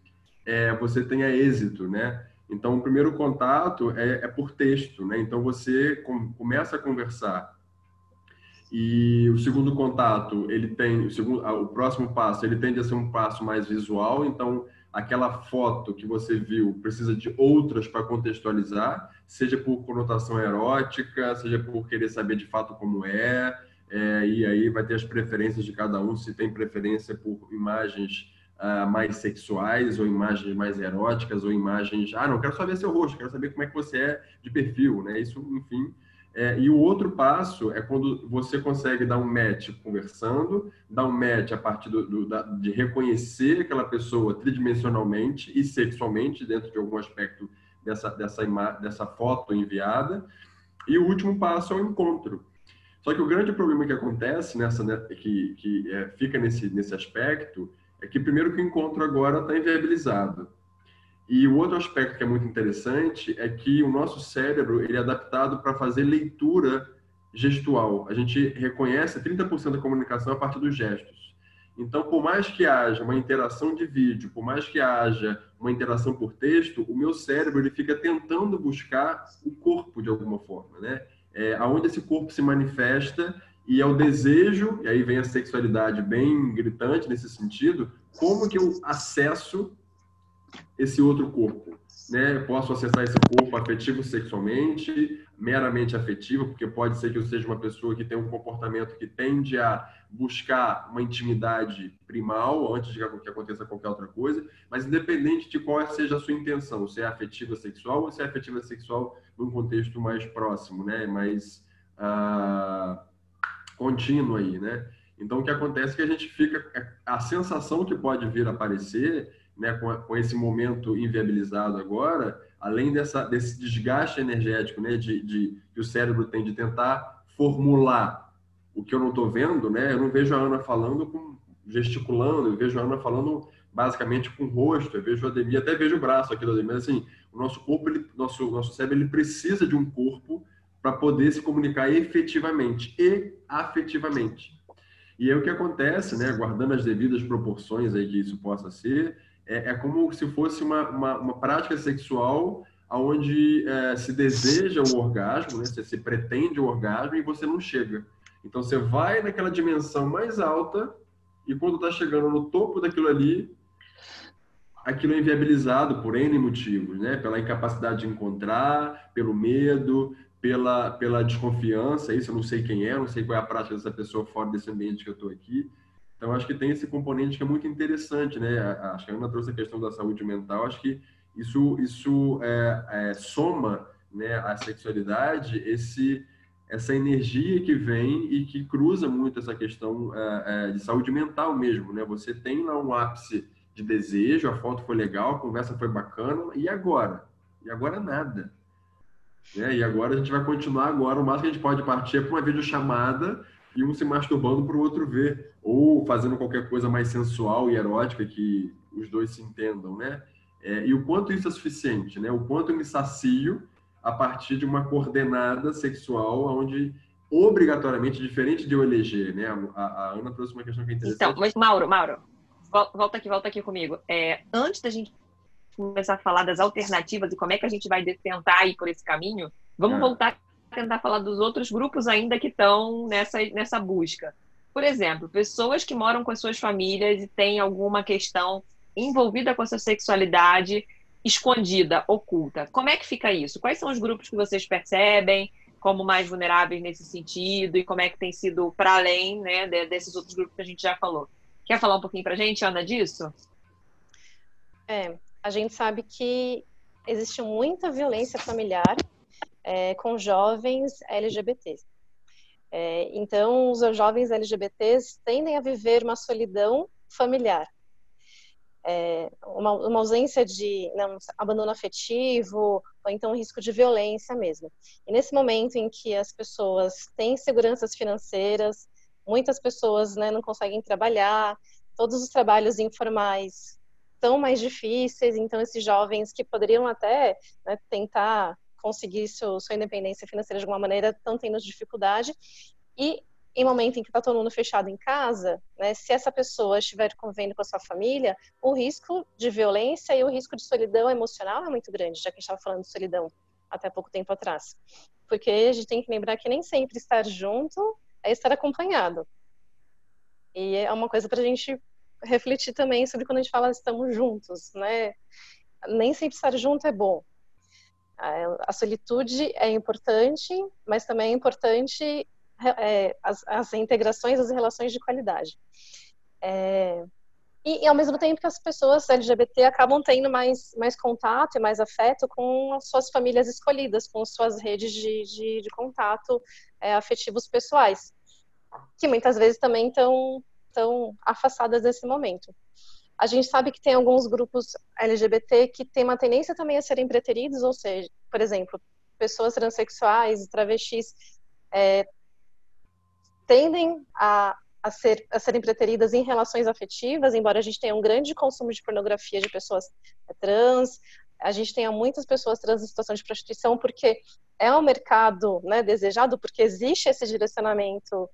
é, você tenha êxito, né? Então, o primeiro contato é, é por texto, né? Então, você com, começa a conversar. E o segundo contato, ele tem, o, segundo, o próximo passo, ele tende a ser um passo mais visual. Então, aquela foto que você viu precisa de outras para contextualizar, seja por conotação erótica, seja por querer saber de fato como é, é e aí vai ter as preferências de cada um, se tem preferência por imagens uh, mais sexuais, ou imagens mais eróticas, ou imagens. Ah, não, quero só ver seu rosto, quero saber como é que você é de perfil, né? Isso, enfim. É, e o outro passo é quando você consegue dar um match conversando, dar um match a partir do, do, da, de reconhecer aquela pessoa tridimensionalmente e sexualmente dentro de algum aspecto dessa, dessa, dessa foto enviada. E o último passo é o encontro. Só que o grande problema que acontece nessa, né, que, que é, fica nesse, nesse aspecto é que primeiro que o encontro agora está inviabilizado. E o outro aspecto que é muito interessante é que o nosso cérebro ele é adaptado para fazer leitura gestual. A gente reconhece 30% da comunicação a partir dos gestos. Então, por mais que haja uma interação de vídeo, por mais que haja uma interação por texto, o meu cérebro ele fica tentando buscar o corpo de alguma forma, né? É, aonde esse corpo se manifesta e é o desejo, e aí vem a sexualidade bem gritante nesse sentido, como que eu acesso esse outro corpo? Né? Posso acessar esse corpo afetivo sexualmente, meramente afetivo, porque pode ser que eu seja uma pessoa que tem um comportamento que tende a buscar uma intimidade primal antes de que aconteça qualquer outra coisa, mas independente de qual seja a sua intenção, se é afetiva sexual ou se é afetiva sexual num contexto mais próximo, né? mais uh, contínuo aí, né? Então, o que acontece é que a gente fica... A sensação que pode vir a aparecer, né, com, com esse momento inviabilizado agora, além dessa, desse desgaste energético, né, de, de, que o cérebro tem de tentar formular o que eu não estou vendo, né? Eu não vejo a Ana falando com gesticulando, eu vejo a Ana falando basicamente com o rosto, eu vejo o Ademir, até vejo o braço aqui do Ademir, assim, o nosso corpo, ele, nosso, nosso cérebro, ele precisa de um corpo para poder se comunicar efetivamente e afetivamente. E aí o que acontece, né, guardando as devidas proporções aí que isso possa ser, é, é como se fosse uma, uma, uma prática sexual onde é, se deseja o orgasmo, né, você se pretende o orgasmo e você não chega. Então você vai naquela dimensão mais alta e quando está chegando no topo daquilo ali, aquilo é inviabilizado por N motivos, né? Pela incapacidade de encontrar, pelo medo, pela, pela desconfiança, isso eu não sei quem é, não sei qual é a prática dessa pessoa fora desse ambiente que eu estou aqui. Então, acho que tem esse componente que é muito interessante, né? Acho que a Ana trouxe a questão da saúde mental, acho que isso, isso é, é, soma né, à sexualidade esse, essa energia que vem e que cruza muito essa questão é, é de saúde mental mesmo, né? Você tem lá um ápice de desejo, a foto foi legal, a conversa foi bacana, e agora? E agora nada. Né? E agora a gente vai continuar agora, o máximo que a gente pode partir é para uma videochamada e um se masturbando para o outro ver, ou fazendo qualquer coisa mais sensual e erótica que os dois se entendam, né? É, e o quanto isso é suficiente, né? O quanto eu me sacio a partir de uma coordenada sexual onde obrigatoriamente, diferente de eu eleger, né? A, a Ana trouxe uma questão que é interessante. Então, mas Mauro, Mauro, volta aqui, volta aqui comigo. É, antes da gente começar a falar das alternativas e como é que a gente vai tentar ir por esse caminho, vamos é. voltar tentar falar dos outros grupos ainda que estão nessa, nessa busca. Por exemplo, pessoas que moram com as suas famílias e têm alguma questão envolvida com a sua sexualidade escondida, oculta. Como é que fica isso? Quais são os grupos que vocês percebem como mais vulneráveis nesse sentido e como é que tem sido para além né, desses outros grupos que a gente já falou? Quer falar um pouquinho para a gente, Ana, disso? É, a gente sabe que existe muita violência familiar é, com jovens LGBTs. É, então, os jovens LGBTs tendem a viver uma solidão familiar, é, uma, uma, ausência de não, abandono afetivo, ou então risco de violência mesmo. E nesse momento em que as pessoas têm seguranças financeiras, muitas pessoas né, não conseguem trabalhar, todos os trabalhos informais tão mais difíceis, então esses jovens que poderiam até né, tentar conseguir seu, sua independência financeira de alguma maneira estão tendo dificuldade e em momento em que está todo mundo fechado em casa, né, se essa pessoa estiver convivendo com a sua família, o risco de violência e o risco de solidão emocional é muito grande, já que a gente estava falando de solidão até pouco tempo atrás. Porque a gente tem que lembrar que nem sempre estar junto é estar acompanhado. E é uma coisa para a gente refletir também sobre quando a gente fala estamos juntos, né? Nem sempre estar junto é bom. A solitude é importante, mas também é importante é, as, as, integrações, as relações de qualidade. É, e, e, ao mesmo tempo que as pessoas LGBT acabam tendo mais, mais contato e mais afeto com as suas famílias escolhidas, com suas redes de, de, de contato é, afetivos pessoais, que muitas vezes também estão tão afastadas desse momento. A gente sabe que tem alguns grupos LGBT que têm uma tendência também a serem preteridos, ou seja, por exemplo, pessoas transexuais, travestis, é, tendem a, a, ser, a serem preteridas em relações afetivas, embora a gente tenha um grande consumo de pornografia de pessoas trans, a gente tenha muitas pessoas trans em situação de prostituição, porque é um mercado né, desejado, porque existe esse direcionamento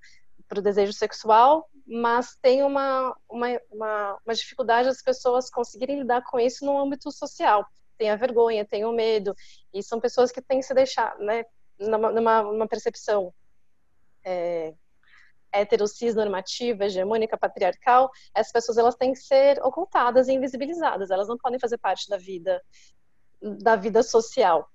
para o desejo sexual, mas tem uma, uma, uma, uma, dificuldade das pessoas conseguirem lidar com isso no âmbito social. Tem a vergonha, tem o medo, e são pessoas que têm que se deixar, né, numa, numa, percepção é, heterocis normativa, hegemônica, patriarcal, essas pessoas elas têm que ser ocultadas e invisibilizadas, elas não podem fazer parte da vida da vida social.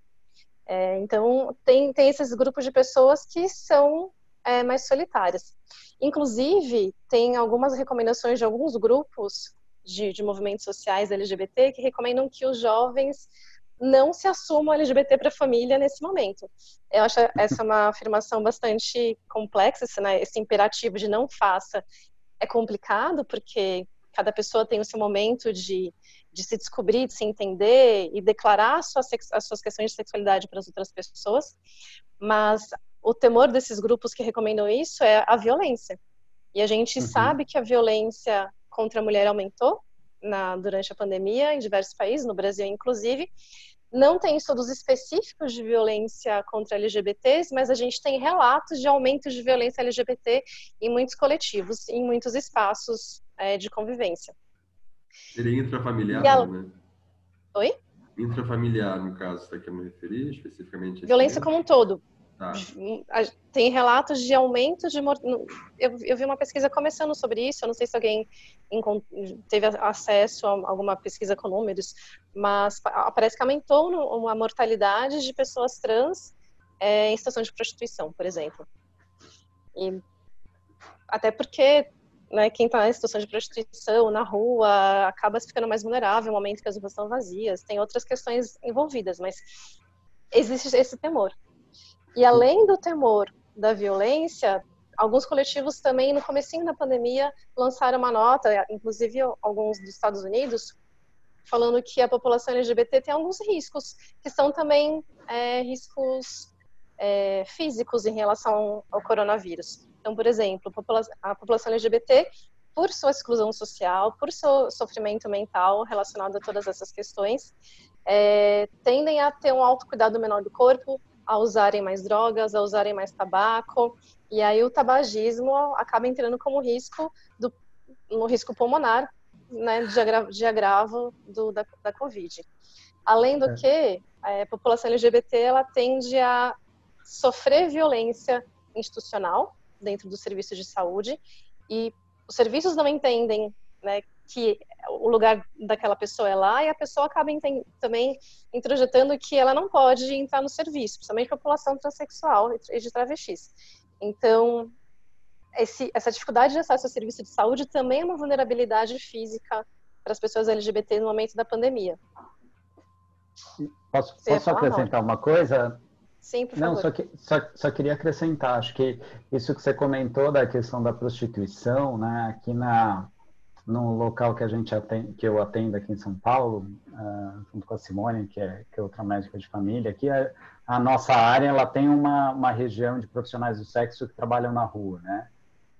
É, então tem, tem esses grupos de pessoas que são é, mais solitárias. Inclusive tem algumas recomendações de alguns grupos de, de movimentos sociais LGBT que recomendam que os jovens não se assumam LGBT para a família nesse momento. Eu acho essa uma afirmação bastante complexa, esse, né, esse imperativo de não faça é complicado, porque cada pessoa tem o seu momento de, de se descobrir, de se entender e declarar as suas questões de sexualidade para as outras pessoas, mas o temor desses grupos que recomendam isso é a violência. E a gente uhum. sabe que a violência contra a mulher aumentou na, durante a pandemia em diversos países, no Brasil inclusive, não tem estudos específicos de violência contra LGBTs, mas a gente tem relatos de aumento de violência LGBT em muitos coletivos, em muitos espaços é, de convivência. Seria intrafamiliar, ela... né? Oi? Intrafamiliar, no caso, está querendo referir especificamente? Violência como um todo. Tá. Tem relatos de aumento de eu, eu vi uma pesquisa começando sobre isso. Eu não sei se alguém teve acesso a alguma pesquisa com números, mas parece que aumentou a mortalidade de pessoas trans é, em situação de prostituição, por exemplo. E até porque né, quem está em situação de prostituição na rua acaba ficando mais vulnerável no momento que as ruas estão vazias. Tem outras questões envolvidas, mas existe esse temor. E além do temor da violência, alguns coletivos também, no comecinho da pandemia, lançaram uma nota, inclusive alguns dos Estados Unidos, falando que a população LGBT tem alguns riscos, que são também é, riscos é, físicos em relação ao coronavírus. Então, por exemplo, a população LGBT, por sua exclusão social, por seu sofrimento mental relacionado a todas essas questões, é, tendem a ter um autocuidado menor do corpo, a usarem mais drogas, a usarem mais tabaco, e aí o tabagismo acaba entrando como risco do, no risco pulmonar, né, de agravo, de agravo do, da, da Covid. Além do é. que, a população LGBT ela tende a sofrer violência institucional dentro do serviço de saúde e os serviços não entendem né, que o lugar daquela pessoa é lá e a pessoa acaba também introjetando que ela não pode entrar no serviço, principalmente população transexual e de travestis. Então, esse, essa dificuldade de acesso ao serviço de saúde também é uma vulnerabilidade física para as pessoas LGBT no momento da pandemia. Posso, posso acrescentar uma coisa? Sim, por Não, favor. Só, que, só, só queria acrescentar, acho que isso que você comentou da questão da prostituição, né, aqui na, no local que a gente atende, que eu atendo aqui em São Paulo, uh, junto com a Simone, que é, que é outra médica de família, aqui a, a, nossa área ela tem uma, uma região de profissionais do sexo que trabalham na rua, né?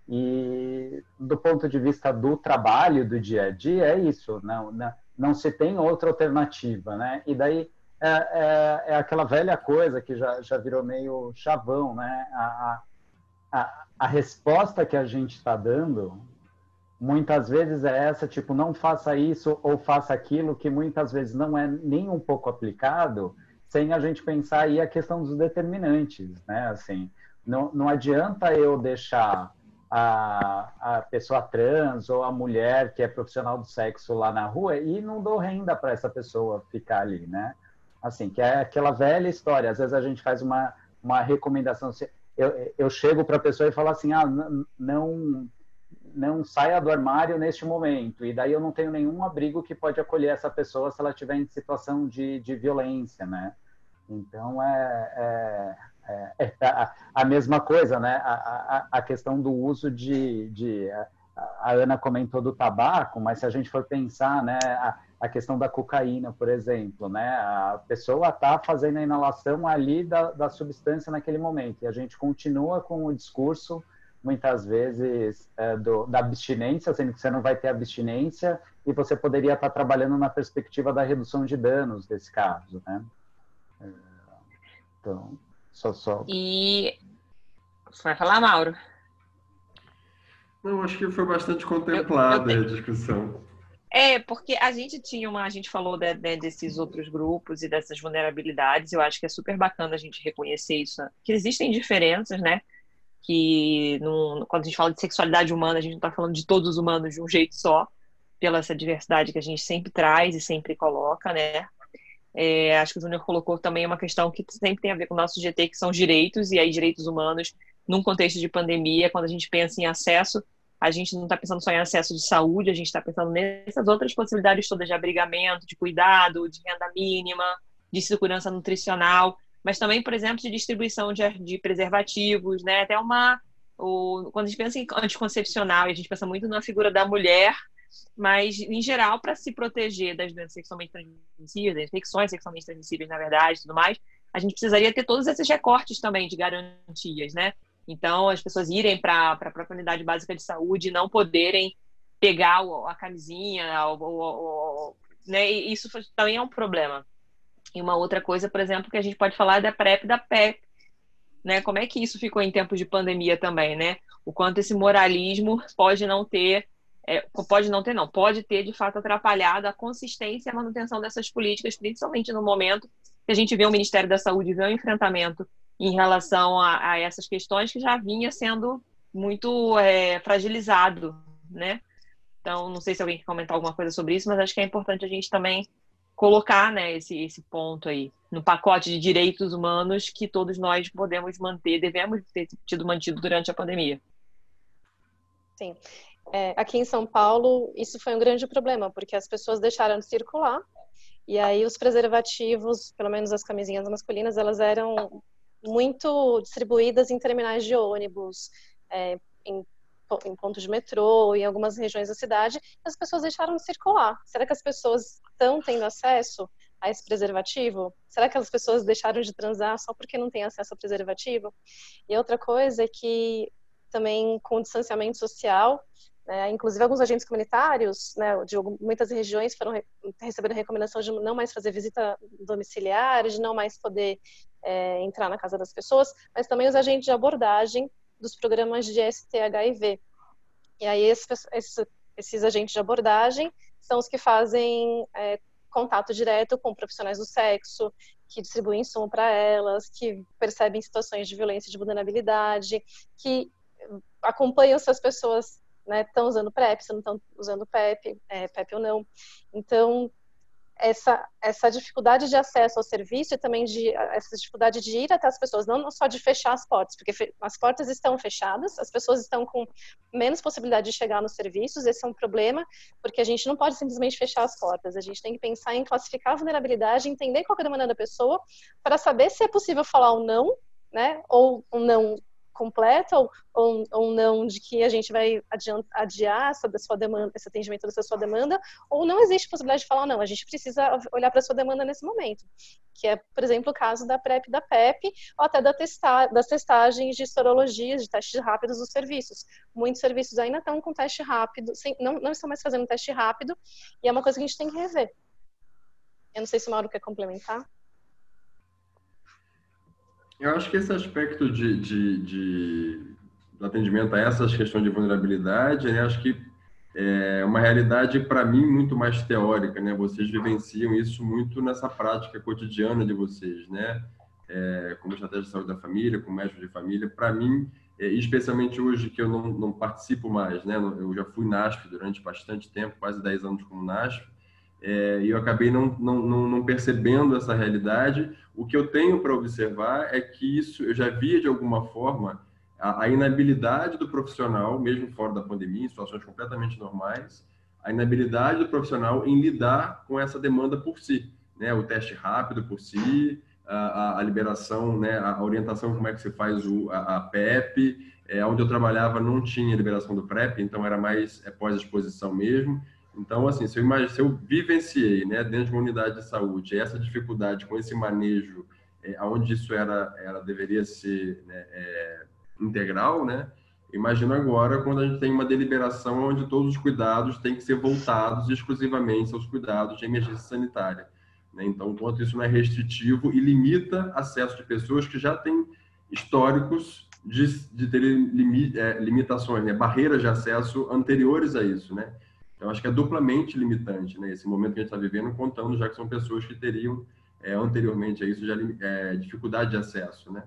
E do ponto de vista do trabalho, do dia a dia, é isso, não, não, não se tem outra alternativa, né? E daí é, é, é, aquela velha coisa que já, já virou meio chavão, né? A, a, a resposta que a gente está dando muitas vezes é essa, tipo, não faça isso ou faça aquilo, que muitas vezes não é nem um pouco aplicado, sem a gente pensar aí a questão dos determinantes, né? Assim, não, não adianta eu deixar a, a pessoa trans ou a mulher que é profissional do sexo lá na rua e não dou renda para essa pessoa ficar ali, né? Assim, que é aquela velha história. Às vezes a gente faz uma, uma recomendação. Eu, eu chego para a pessoa e falo assim, ah, não não saia do armário neste momento. E daí eu não tenho nenhum abrigo que pode acolher essa pessoa se ela estiver em situação de, de violência, né? Então, é, é, é, é a, a, mesma coisa, né? A, a, a questão do uso de... de a Ana comentou do tabaco, mas se a gente for pensar, né, a, a questão da cocaína, por exemplo, né, a pessoa está fazendo a inalação ali da, da substância naquele momento e a gente continua com o discurso muitas vezes é, do, da abstinência, sendo que você não vai ter abstinência e você poderia estar trabalhando na perspectiva da redução de danos desse caso, né? É, então, só só. E você vai falar, Mauro? Não, acho que foi bastante contemplada a discussão. É, porque a gente tinha uma, a gente falou de, de, desses outros grupos e dessas vulnerabilidades, eu acho que é super bacana a gente reconhecer isso, que existem diferenças, né? Que quando a gente fala de sexualidade humana, a gente não está falando de todos os humanos de um jeito só, pela essa diversidade que a gente sempre traz e sempre coloca, né? É, acho que o Júnior colocou também uma questão que sempre tem a ver com o nosso GT, que são direitos, e aí direitos humanos, num contexto de pandemia, quando a gente pensa em acesso, a gente não está pensando só em acesso de saúde, a gente está pensando nessas outras possibilidades todas de abrigamento, de cuidado, de renda mínima, de segurança nutricional, mas também, por exemplo, de distribuição de, de preservativos, né? Até uma. O, quando a gente pensa em anticoncepcional, a gente pensa muito na figura da mulher, mas, em geral, para se proteger das doenças sexualmente transmissíveis, das infecções sexualmente transmissíveis, na verdade, e tudo mais, a gente precisaria ter todos esses recortes também de garantias, né? Então, as pessoas irem para a própria unidade básica de saúde e não poderem pegar a camisinha, ou, ou, ou, né? E isso também é um problema. E uma outra coisa, por exemplo, que a gente pode falar é da PrEP e da PEP. Né? Como é que isso ficou em tempos de pandemia também, né? O quanto esse moralismo pode não ter, é, pode não ter, não, pode ter de fato atrapalhado a consistência e a manutenção dessas políticas, principalmente no momento que a gente vê o Ministério da Saúde ver um enfrentamento em relação a, a essas questões que já vinha sendo muito é, fragilizado, né? Então, não sei se alguém quer comentar alguma coisa sobre isso, mas acho que é importante a gente também colocar né, esse, esse ponto aí no pacote de direitos humanos que todos nós podemos manter, devemos ter tido mantido durante a pandemia. Sim. É, aqui em São Paulo, isso foi um grande problema, porque as pessoas deixaram de circular, e aí os preservativos, pelo menos as camisinhas masculinas, elas eram muito distribuídas em terminais de ônibus, é, em em pontos de metrô, em algumas regiões da cidade, as pessoas deixaram de circular. Será que as pessoas estão tendo acesso a esse preservativo? Será que as pessoas deixaram de transar só porque não têm acesso ao preservativo? E outra coisa é que também com o distanciamento social, né, inclusive alguns agentes comunitários né, de muitas regiões foram recebendo recomendação de não mais fazer visita domiciliar, de não mais poder é, entrar na casa das pessoas, mas também os agentes de abordagem dos programas de STHIV. E aí esses, esses, esses agentes de abordagem são os que fazem é, contato direto com profissionais do sexo, que distribuem insumo para elas, que percebem situações de violência e de vulnerabilidade, que acompanham se as pessoas estão né, usando PrEP, se não estão usando PEP, é, PEP ou não. Então, essa, essa dificuldade de acesso ao serviço e também de, essa dificuldade de ir até as pessoas, não só de fechar as portas, porque as portas estão fechadas, as pessoas estão com menos possibilidade de chegar nos serviços, esse é um problema, porque a gente não pode simplesmente fechar as portas, a gente tem que pensar em classificar a vulnerabilidade, entender qual é a demanda da pessoa, para saber se é possível falar um não, né, ou um não completa ou, ou, ou não de que a gente vai adiar essa sua demanda, esse atendimento dessa sua demanda, ou não existe possibilidade de falar não, a gente precisa olhar para a sua demanda nesse momento, que é, por exemplo, o caso da PrEP da PEP, ou até da testa, das testagens de sorologias, de testes rápidos dos serviços. Muitos serviços ainda estão com teste rápido, sem, não, não estão mais fazendo teste rápido, e é uma coisa que a gente tem que rever. Eu não sei se o Mauro quer complementar. Eu acho que esse aspecto de, de, de, atendimento a essas questões de vulnerabilidade, né? acho que é uma realidade para mim muito mais teórica, né? Vocês vivenciam isso muito nessa prática cotidiana de vocês, né? É, como estratégia de saúde da família, como médico de família. Para mim, é, especialmente hoje que eu não, não, participo mais, né? Eu já fui NASF durante bastante tempo, quase 10 anos como NASF, é, e eu acabei não, não, não percebendo essa realidade. O que eu tenho para observar é que isso eu já via de alguma forma a, inabilidade do profissional, mesmo fora da pandemia, em situações completamente normais, a inabilidade do profissional em lidar com essa demanda por si, né? O teste rápido por si, a, a liberação, né? A orientação como é que se faz o, a, a PEP, é, onde eu trabalhava não tinha liberação do PrEP, então era mais é, pós-exposição mesmo. Então, assim, se eu, imagine, se eu vivenciei, né, dentro de uma unidade de saúde, essa dificuldade com esse manejo, é, onde isso era, era deveria ser né, é, integral, né? Imagina agora quando a gente tem uma deliberação onde todos os cuidados têm que ser voltados exclusivamente aos cuidados de emergência sanitária. Né? Então, quanto isso não é restritivo e limita acesso de pessoas que já têm históricos de, de terem é, limitações, né? barreiras de acesso anteriores a isso, né? Então, acho que é duplamente limitante, né? Esse momento que a gente está vivendo, contando já que são pessoas que teriam é, anteriormente a isso já é, dificuldade de acesso, né?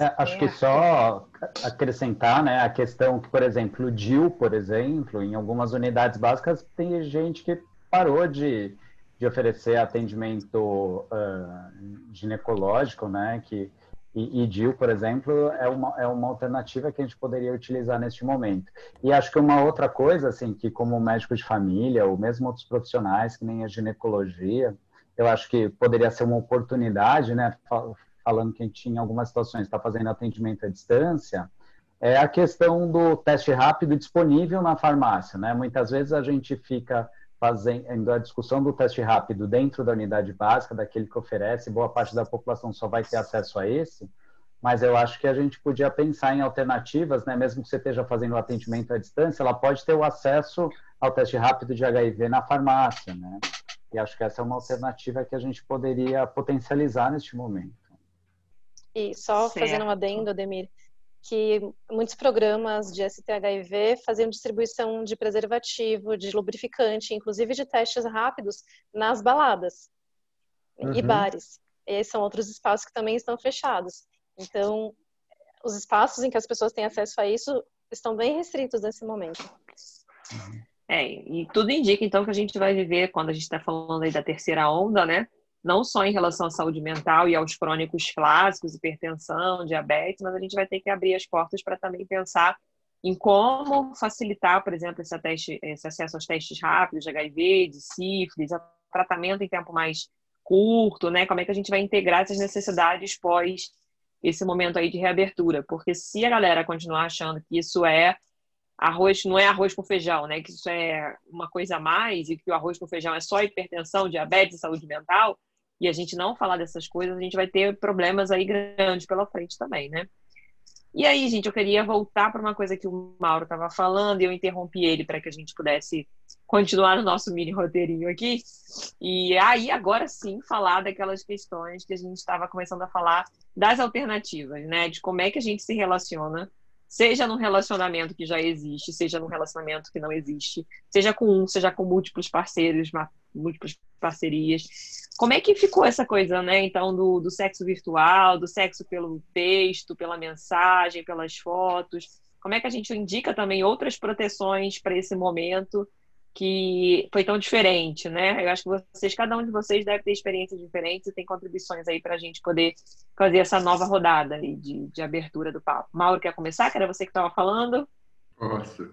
É, acho que só acrescentar né, a questão que, por exemplo, o DIL, por exemplo, em algumas unidades básicas, tem gente que parou de, de oferecer atendimento uh, ginecológico, né? Que, e, e DIL, por exemplo, é uma, é uma alternativa que a gente poderia utilizar neste momento. E acho que uma outra coisa, assim, que como médico de família, ou mesmo outros profissionais, que nem a ginecologia, eu acho que poderia ser uma oportunidade, né? falando que a gente, em algumas situações, está fazendo atendimento à distância, é a questão do teste rápido disponível na farmácia. Né? Muitas vezes a gente fica fazendo a discussão do teste rápido dentro da unidade básica, daquele que oferece, boa parte da população só vai ter acesso a esse, mas eu acho que a gente podia pensar em alternativas, né? mesmo que você esteja fazendo o atendimento à distância, ela pode ter o acesso ao teste rápido de HIV na farmácia, né? E acho que essa é uma alternativa que a gente poderia potencializar neste momento. E só certo. fazendo um adendo, Ademir, que muitos programas de STHIV faziam distribuição de preservativo, de lubrificante, inclusive de testes rápidos nas baladas uhum. e bares. E são outros espaços que também estão fechados. Então, os espaços em que as pessoas têm acesso a isso estão bem restritos nesse momento. É, e tudo indica então que a gente vai viver, quando a gente está falando aí da terceira onda, né? Não só em relação à saúde mental e aos crônicos clássicos, hipertensão, diabetes, mas a gente vai ter que abrir as portas para também pensar em como facilitar, por exemplo, esse, teste, esse acesso aos testes rápidos de HIV, de sífilis, tratamento em tempo mais curto, né? Como é que a gente vai integrar essas necessidades pós esse momento aí de reabertura? Porque se a galera continuar achando que isso é arroz, não é arroz com feijão, né? Que isso é uma coisa a mais e que o arroz com feijão é só hipertensão, diabetes saúde mental, e a gente não falar dessas coisas, a gente vai ter problemas aí grandes pela frente também, né? E aí, gente, eu queria voltar para uma coisa que o Mauro estava falando e eu interrompi ele para que a gente pudesse continuar no nosso mini roteirinho aqui. E aí, agora sim, falar daquelas questões que a gente estava começando a falar das alternativas, né? De como é que a gente se relaciona, seja num relacionamento que já existe, seja num relacionamento que não existe, seja com um, seja com múltiplos parceiros, múltiplas parcerias. Como é que ficou essa coisa, né? Então, do, do sexo virtual, do sexo pelo texto, pela mensagem, pelas fotos. Como é que a gente indica também outras proteções para esse momento que foi tão diferente, né? Eu acho que vocês, cada um de vocês deve ter experiências diferentes e tem contribuições aí para a gente poder fazer essa nova rodada de, de abertura do papo. Mauro, quer começar? Que era você que estava falando. Nossa,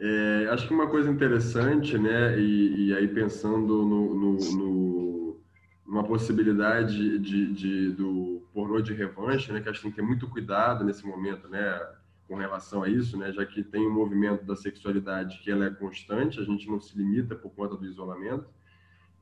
é, acho que uma coisa interessante, né, e, e aí pensando no, no, no, numa possibilidade de, de, do pornô de revanche, né, que acho que tem que ter muito cuidado nesse momento, né, com relação a isso, né, já que tem um movimento da sexualidade que ela é constante, a gente não se limita por conta do isolamento.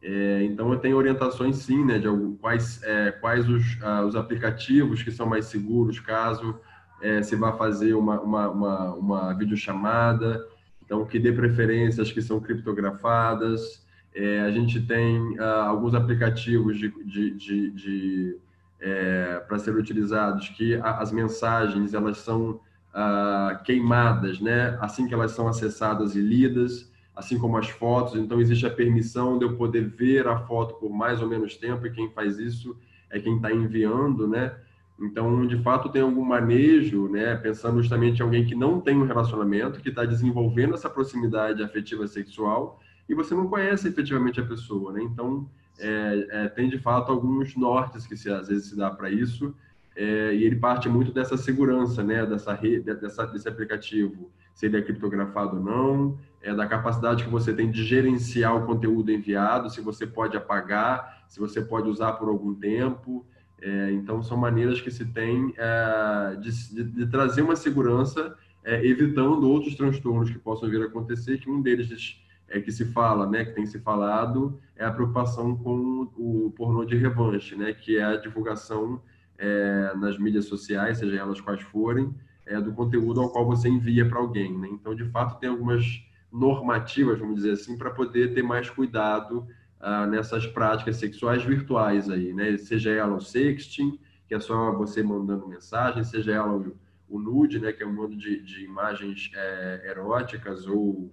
É, então, eu tenho orientações, sim, né, de algum, quais, é, quais os, ah, os aplicativos que são mais seguros, caso é, se vá fazer uma, uma, uma, uma videochamada, então, que dê preferências que são criptografadas. É, a gente tem uh, alguns aplicativos de, de, de, de é, para serem utilizados, que a, as mensagens elas são ah, queimadas, né? Assim que elas são acessadas e lidas, assim como as fotos. Então existe a permissão de eu poder ver a foto por mais ou menos tempo e quem faz isso é quem está enviando, né? Então, de fato, tem algum manejo, né? Pensando justamente em alguém que não tem um relacionamento, que está desenvolvendo essa proximidade afetiva sexual e você não conhece efetivamente a pessoa, né? Então, é, é, tem de fato alguns nortes que se, às vezes se dá para isso é, e ele parte muito dessa segurança, né? Dessa rede, dessa, desse aplicativo, se ele é criptografado ou não, é da capacidade que você tem de gerenciar o conteúdo enviado, se você pode apagar, se você pode usar por algum tempo. É, então, são maneiras que se tem é, de, de, trazer uma segurança, é, evitando outros transtornos que possam vir a acontecer, que um deles é que se fala, né, que tem se falado, é a preocupação com o pornô de revanche, né, que é a divulgação é, nas mídias sociais, seja elas quais forem, é, do conteúdo ao qual você envia para alguém. Né? Então, de fato, tem algumas normativas, vamos dizer assim, para poder ter mais cuidado ah, nessas práticas sexuais virtuais aí, né? Seja ela o sexting, que é só você mandando mensagem, seja ela o, o nude, né? Que é um mundo de, de imagens é, eróticas ou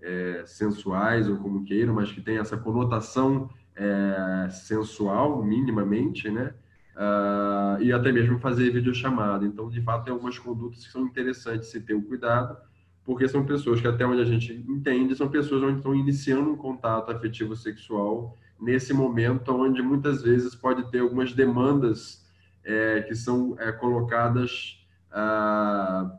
é, sensuais, ou como queiram, mas que tem essa conotação é, sensual, minimamente, né? Uh, e até mesmo fazer videochamada. Então, de fato, tem algumas condutas que são interessantes se ter o cuidado, porque são pessoas que, até onde a gente entende, são pessoas onde estão iniciando um contato afetivo sexual nesse momento, onde muitas vezes pode ter algumas demandas é, que são é, colocadas ah,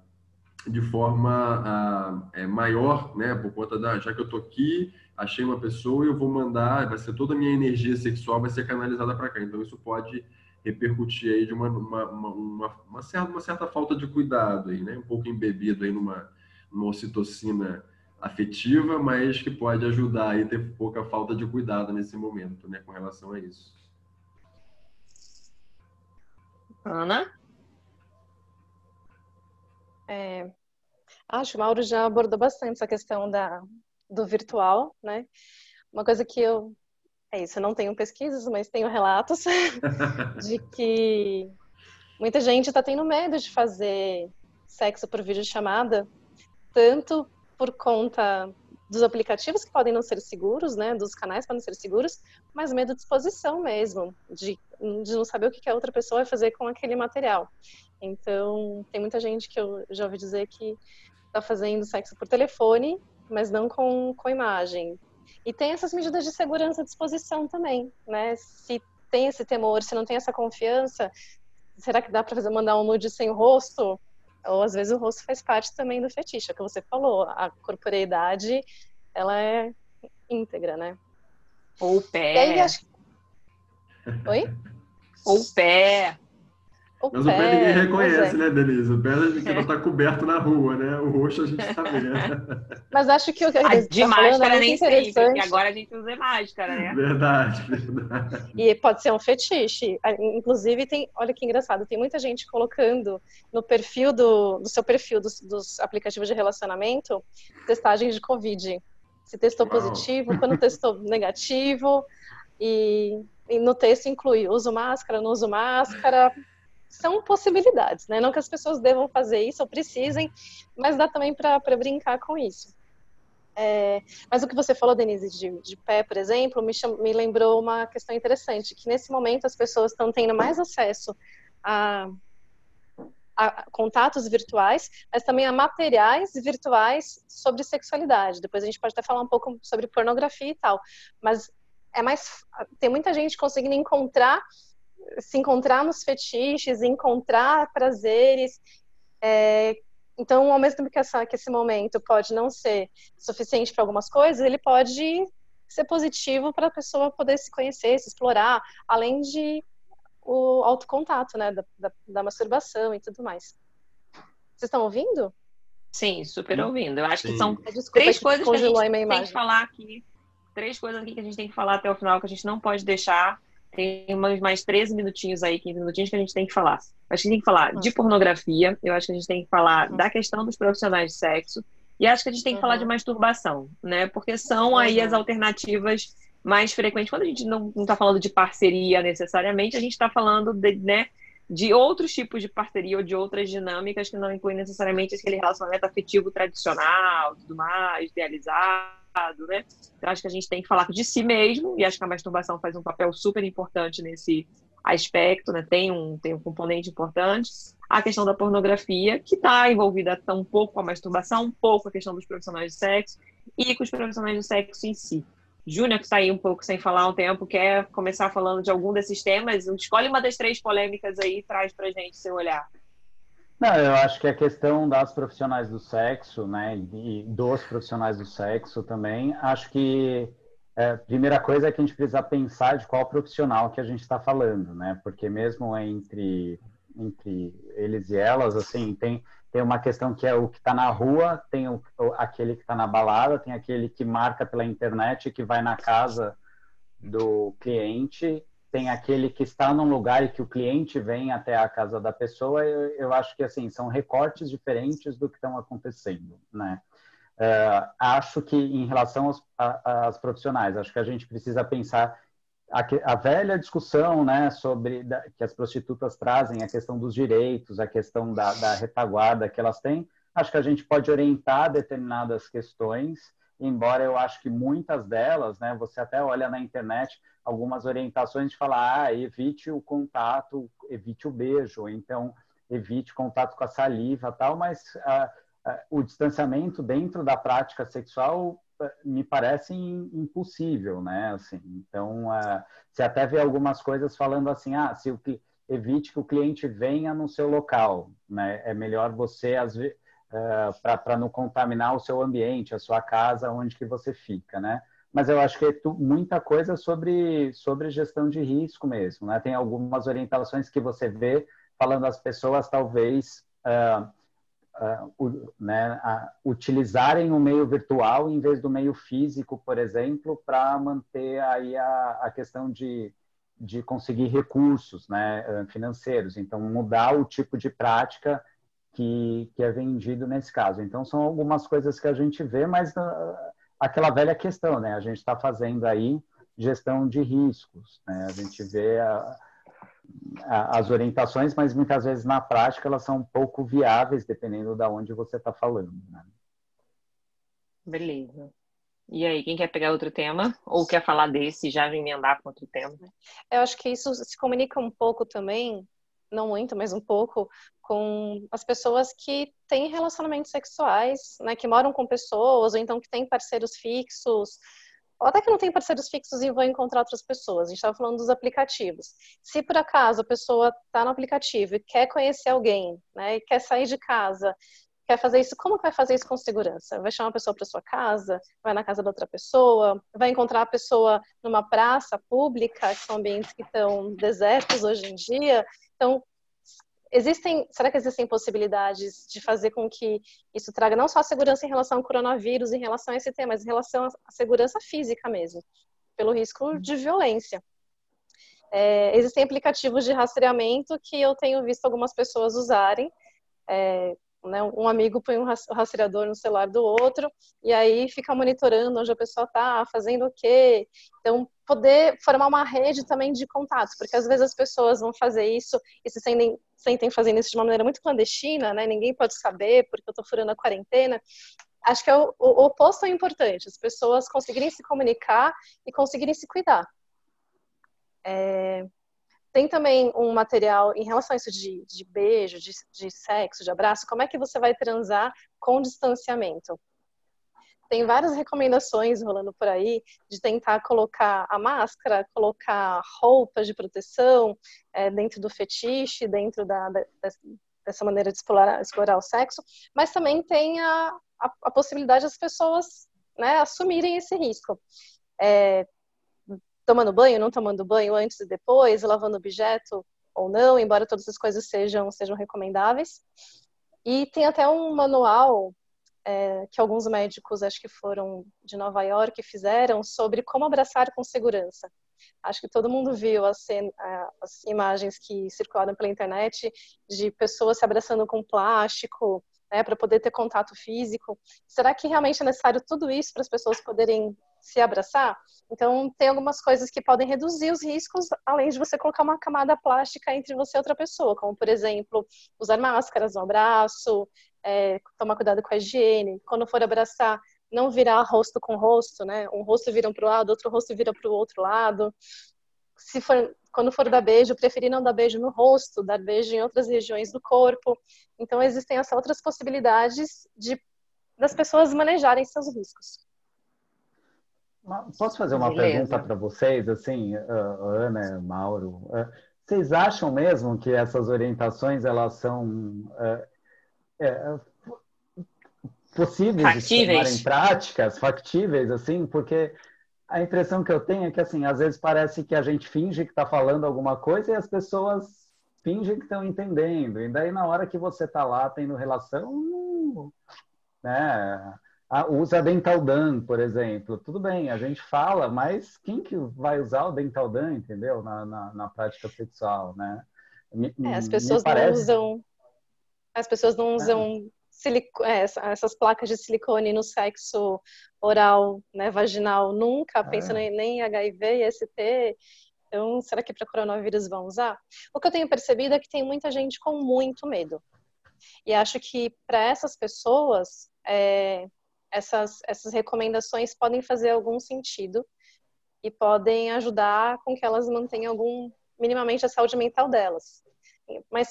de forma ah, é, maior, né, por conta da, já que eu estou aqui, achei uma pessoa e eu vou mandar, vai ser toda a minha energia sexual vai ser canalizada para cá. Então, isso pode repercutir aí de uma, uma, uma, uma, certa, uma certa falta de cuidado aí, né, um pouco embebido aí numa uma ocitocina afetiva, mas que pode ajudar a ter pouca falta de cuidado nesse momento, né, com relação a isso. Ana? É, acho que o Mauro já abordou bastante essa questão da, do virtual, né? Uma coisa que eu. É isso, eu não tenho pesquisas, mas tenho relatos de que muita gente está tendo medo de fazer sexo por videochamada tanto por conta dos aplicativos que podem não ser seguros, né, dos canais podem ser seguros, mas medo de exposição mesmo, de, de não saber o que a outra pessoa vai fazer com aquele material. Então, tem muita gente que eu já ouvi dizer que está fazendo sexo por telefone, mas não com, com imagem. E tem essas medidas de segurança de exposição também, né? Se tem esse temor, se não tem essa confiança, será que dá para fazer mandar um nude sem o rosto? Ou às vezes o rosto faz parte também do fetiche, é o que você falou, a corporeidade, ela é íntegra, né? Ou o pé. Aí, acho... Oi? Ou o pé. O Mas pé, o pé ninguém reconhece, é. né, Denise? O pé a gente não tá coberto na rua, né? O roxo a gente tá vendo. Mas acho que o que a gente De tá máscara é nem sempre, porque agora a gente usa máscara, né? Verdade, verdade. E pode ser um fetiche. Inclusive, tem, olha que engraçado, tem muita gente colocando no perfil do, no seu perfil dos, dos aplicativos de relacionamento testagens de Covid. Se testou Uau. positivo, quando testou negativo. E, e no texto inclui uso máscara, não uso máscara são possibilidades, né? Não que as pessoas devam fazer isso ou precisem, mas dá também para brincar com isso. É, mas o que você falou, Denise, de, de pé, por exemplo, me, cham, me lembrou uma questão interessante, que nesse momento as pessoas estão tendo mais acesso a, a, contatos virtuais, mas também a materiais virtuais sobre sexualidade. Depois a gente pode até falar um pouco sobre pornografia e tal, mas é mais tem muita gente conseguindo encontrar se encontrar nos fetiches, encontrar prazeres. É, então, ao mesmo tempo que, essa, que esse momento pode não ser suficiente para algumas coisas, ele pode ser positivo para a pessoa poder se conhecer, se explorar, além de o autocontato, né, da, da, da masturbação e tudo mais. Vocês estão ouvindo? Sim, super ouvindo. Eu acho Sim. que são Desculpa, três coisas que a gente tem que falar aqui. Três coisas aqui que a gente tem que falar até o final que a gente não pode deixar tem mais 13 minutinhos aí, 15 minutinhos que a gente tem que falar. Acho que a gente tem que falar de pornografia, eu acho que a gente tem que falar da questão dos profissionais de sexo, e acho que a gente tem que uhum. falar de masturbação, né? Porque são aí as alternativas mais frequente. Quando a gente não está falando de parceria necessariamente, a gente está falando de, né, de outros tipos de parceria ou de outras dinâmicas que não incluem necessariamente aquele relacionamento afetivo tradicional, tudo mais, idealizado, né? Então, acho que a gente tem que falar de si mesmo, e acho que a masturbação faz um papel super importante nesse aspecto, né? Tem um, tem um componente importante. A questão da pornografia, que está envolvida um pouco com a masturbação, um pouco com a questão dos profissionais de sexo e com os profissionais de sexo em si. Júnior, que está aí um pouco sem falar um tempo, quer começar falando de algum desses temas? Escolhe uma das três polêmicas aí e traz para gente seu olhar. Não, eu acho que a questão das profissionais do sexo, né, e dos profissionais do sexo também, acho que é, primeira coisa é que a gente precisa pensar de qual profissional que a gente está falando, né, porque mesmo entre entre eles e elas, assim, tem tem uma questão que é o que está na rua, tem o, aquele que está na balada, tem aquele que marca pela internet, que vai na casa do cliente, tem aquele que está num lugar e que o cliente vem até a casa da pessoa. Eu, eu acho que assim são recortes diferentes do que estão acontecendo, né? Uh, acho que em relação aos a, às profissionais, acho que a gente precisa pensar a, a, velha discussão né, sobre da, que as prostitutas trazem, a questão dos direitos, a questão da, da, retaguarda que elas têm, acho que a gente pode orientar determinadas questões, embora eu acho que muitas delas, né, você até olha na internet algumas orientações de falar, ah, evite o contato, evite o beijo, então evite contato com a saliva tal, mas ah, ah, o distanciamento dentro da prática sexual me parece impossível, né? Assim, então, você até vê algumas coisas falando assim, ah, se o evite que o cliente venha no seu local, né? É melhor você às vezes uh, para não contaminar o seu ambiente, a sua casa, onde que você fica, né? Mas eu acho que é tu, muita coisa sobre sobre gestão de risco mesmo, né? Tem algumas orientações que você vê falando as pessoas talvez uh, uh, né, uh, utilizarem o meio virtual em vez do meio físico, por exemplo, para manter aí a, a questão de, de conseguir recursos né, financeiros. Então, mudar o tipo de prática que, que é vendido nesse caso. Então, são algumas coisas que a gente vê, mas uh, aquela velha questão, né? A gente está fazendo aí gestão de riscos, né? A gente vê a, as orientações, mas muitas vezes na prática elas são um pouco viáveis, dependendo de onde você está falando. Né? Beleza. E aí, quem quer pegar outro tema? Ou quer falar desse e já emendar com outro tema? Eu acho que isso se comunica um pouco também, não muito, mas um pouco, com as pessoas que têm relacionamentos sexuais, né, que moram com pessoas, ou então que têm parceiros fixos, ou até que não tem parceiros fixos e vão encontrar outras pessoas. A gente estava falando dos aplicativos. Se por acaso a pessoa está no aplicativo e quer conhecer alguém, né, e quer sair de casa, quer fazer isso, como vai fazer isso com segurança? Vai chamar a pessoa para sua casa, vai na casa da outra pessoa, vai encontrar a pessoa numa praça pública, que são ambientes que estão desertos hoje em dia. Então, existem, será que existem possibilidades de fazer com que isso traga não só a segurança em relação ao coronavírus, em relação a esse tema, mas em relação à segurança física mesmo, pelo risco de violência? É, existem aplicativos de rastreamento que eu tenho visto algumas pessoas usarem. É, né, um amigo põe um rastreador no celular do outro e aí fica monitorando onde a pessoa está, fazendo o quê. Então, poder formar uma rede também de contatos, porque às vezes as pessoas vão fazer isso e se sentem, sentem fazendo isso de uma maneira muito clandestina, né? Ninguém pode saber porque eu estou furando a quarentena. Acho que é o, o, oposto é importante, as pessoas conseguirem se comunicar e conseguirem se cuidar. É, tem também um material em relação a isso de, de beijo, de, de sexo, de abraço, como é que você vai transar com distanciamento? tem várias recomendações rolando por aí de tentar colocar a máscara, colocar roupas de proteção é, dentro do fetiche, dentro da, da, dessa maneira de explorar, explorar o sexo, mas também tem a, a, a possibilidade das pessoas né, assumirem esse risco. É, tomando banho, não tomando banho antes e depois, lavando objeto ou não, embora todas as coisas sejam, sejam recomendáveis. E tem até um manual é, que alguns médicos, acho que foram de Nova York, fizeram sobre como abraçar com segurança. Acho que todo mundo viu as, as imagens que circularam pela internet de pessoas se abraçando com plástico, né, para poder ter contato físico. Será que realmente é necessário tudo isso para as pessoas poderem se abraçar. Então, tem algumas coisas que podem reduzir os riscos, além de você colocar uma camada plástica entre você e outra pessoa, como, por exemplo, usar máscaras no abraço, é, tomar cuidado com a higiene. Quando for abraçar, não virar rosto com rosto, né? Um rosto vira para o lado, outro rosto vira para o outro lado. Se for, quando for dar beijo, preferir não dar beijo no rosto, dar beijo em outras regiões do corpo. Então, existem essas outras possibilidades de das pessoas manejarem seus riscos. Posso fazer uma Beleza. pergunta para vocês, assim, Ana, Mauro? Vocês acham mesmo que essas orientações elas são é, possíveis factíveis. de serem práticas, factíveis, assim, porque a impressão que eu tenho é que, assim, às vezes parece que a gente finge que está falando alguma coisa e as pessoas fingem que estão entendendo. E daí, na hora que você está lá tendo relação, né? Usa dental dam, por exemplo. Tudo bem, a gente fala, mas quem que vai usar o dental dam, entendeu? Na, na, na prática sexual, né? Me, é, as pessoas parece... não usam as pessoas não é. usam silico... é, essas placas de silicone no sexo oral, né, vaginal, nunca, pensando é. nem em HIV e ST. Então, será que para coronavírus vão usar? O que eu tenho percebido é que tem muita gente com muito medo. E acho que para essas pessoas, é, essas, essas recomendações podem fazer algum sentido e podem ajudar com que elas mantenham algum minimamente a saúde mental delas. Mas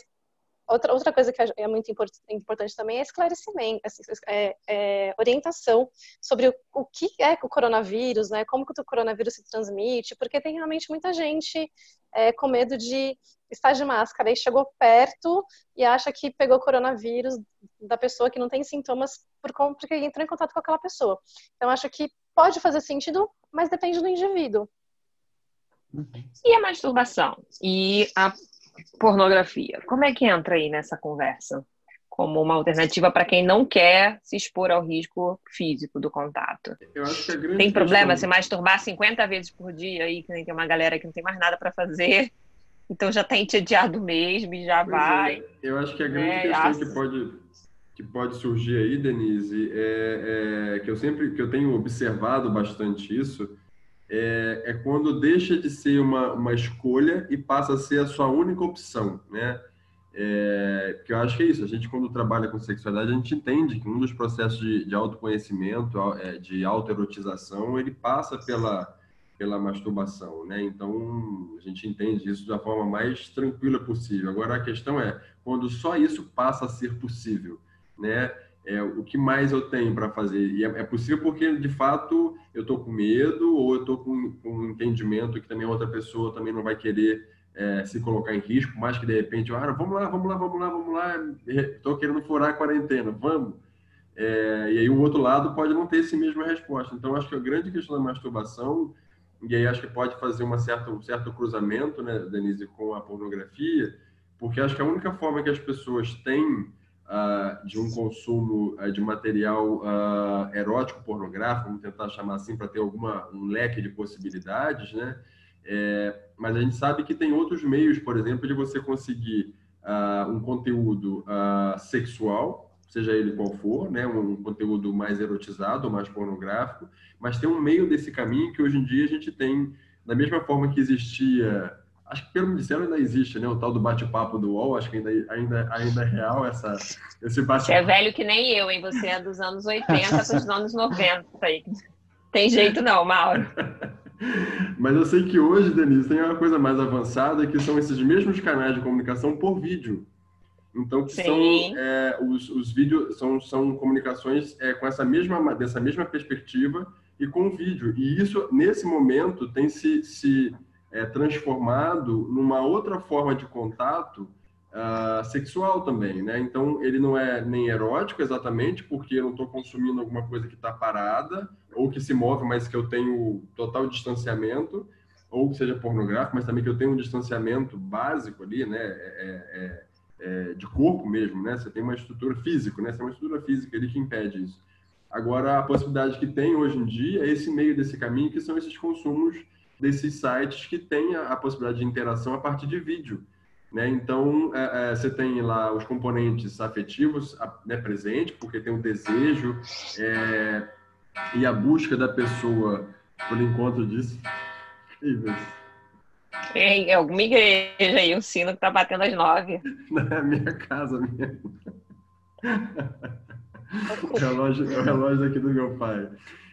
outra, outra coisa que é muito importante também é esclarecimento, assim, é, é, orientação sobre o, o, que é o coronavírus, né? Como que o coronavírus se transmite, porque tem realmente muita gente é, com medo de estar de máscara e chegou perto e acha que pegou coronavírus da pessoa que não tem sintomas por porque entrou em contato com aquela pessoa. Então acho que pode fazer sentido, mas depende do indivíduo. E a masturbação? E a pornografia? Como é que entra aí nessa conversa? Como uma alternativa para quem não quer se expor ao risco físico do contato. tem problema questão... se masturbar 50 vezes por dia aí, que tem uma galera que não tem mais nada para fazer então já está entediado mesmo e já pois é. vai. É. Eu acho que a grande é, questão que pode, que pode surgir aí, Denise, é, é, que eu sempre que eu tenho observado bastante isso, é, é quando deixa de ser uma, uma escolha e passa a ser a sua única opção, né? É, porque eu acho que é isso, a gente quando trabalha com sexualidade, a gente entende que um dos processos de, de autoconhecimento, é, de autoerotização, ele passa pela, pela masturbação, né? Então, a gente entende isso da forma mais tranquila possível. Agora, a questão é, quando só isso passa a ser possível, né? É, o que mais eu tenho para fazer? E é, é, possível porque, de fato, eu estou com medo ou eu estou com, com um entendimento que também outra pessoa também não vai querer é, se colocar em risco, mas que, de repente, ah, vamos lá, vamos lá, vamos lá, vamos lá, estou querendo furar a quarentena, vamos. É, e aí o outro lado pode não ter essa mesma resposta. Então, acho que a grande questão da masturbação e aí acho que pode fazer uma certa, um certo cruzamento, né, Denise, com a pornografia, porque acho que a única forma que as pessoas têm uh, de um consumo uh, de material uh, erótico pornográfico, vamos tentar chamar assim, para ter alguma um leque de possibilidades, né? É, mas a gente sabe que tem outros meios, por exemplo, de você conseguir um conteúdo sexual, seja ele qual for, né, um conteúdo mais erotizado, mais pornográfico, mas tem um meio desse caminho que hoje em dia a gente tem, da mesma forma que existia, acho que pelo Ministério ainda existe, né, o tal do bate-papo do UOL, acho que ainda, ainda, ainda é real essa, esse bate-papo. É velho que nem eu, hein, você é dos anos 80 dos anos 90, aí. tem jeito não, Mauro. Mas eu sei que hoje, Denise, tem uma coisa mais avançada, que são esses mesmos canais de comunicação por vídeo. Então, que são é, os, os vídeos são, são comunicações é, com essa mesma dessa mesma perspectiva e com vídeo. E isso nesse momento tem se, se é, transformado numa outra forma de contato uh, sexual também, né? Então ele não é nem erótico exatamente porque eu não estou consumindo alguma coisa que está parada ou que se move, mas que eu tenho total distanciamento ou que seja pornográfico, mas também que eu tenho um distanciamento básico ali, né? É, é, é, de corpo mesmo, né? Você tem uma estrutura física, né? Você tem uma estrutura física ali que impede isso. Agora, a possibilidade que tem hoje em dia é esse meio desse caminho, que são esses consumos desses sites que têm a, a possibilidade de interação a partir de vídeo. Né? Então, é, é, você tem lá os componentes afetivos né, presentes, porque tem o desejo é, e a busca da pessoa por encontro disso. Incríveis. Em alguma igreja aí, o sino que tá batendo às nove. Não é minha casa mesmo. o relógio, é o relógio aqui do meu pai.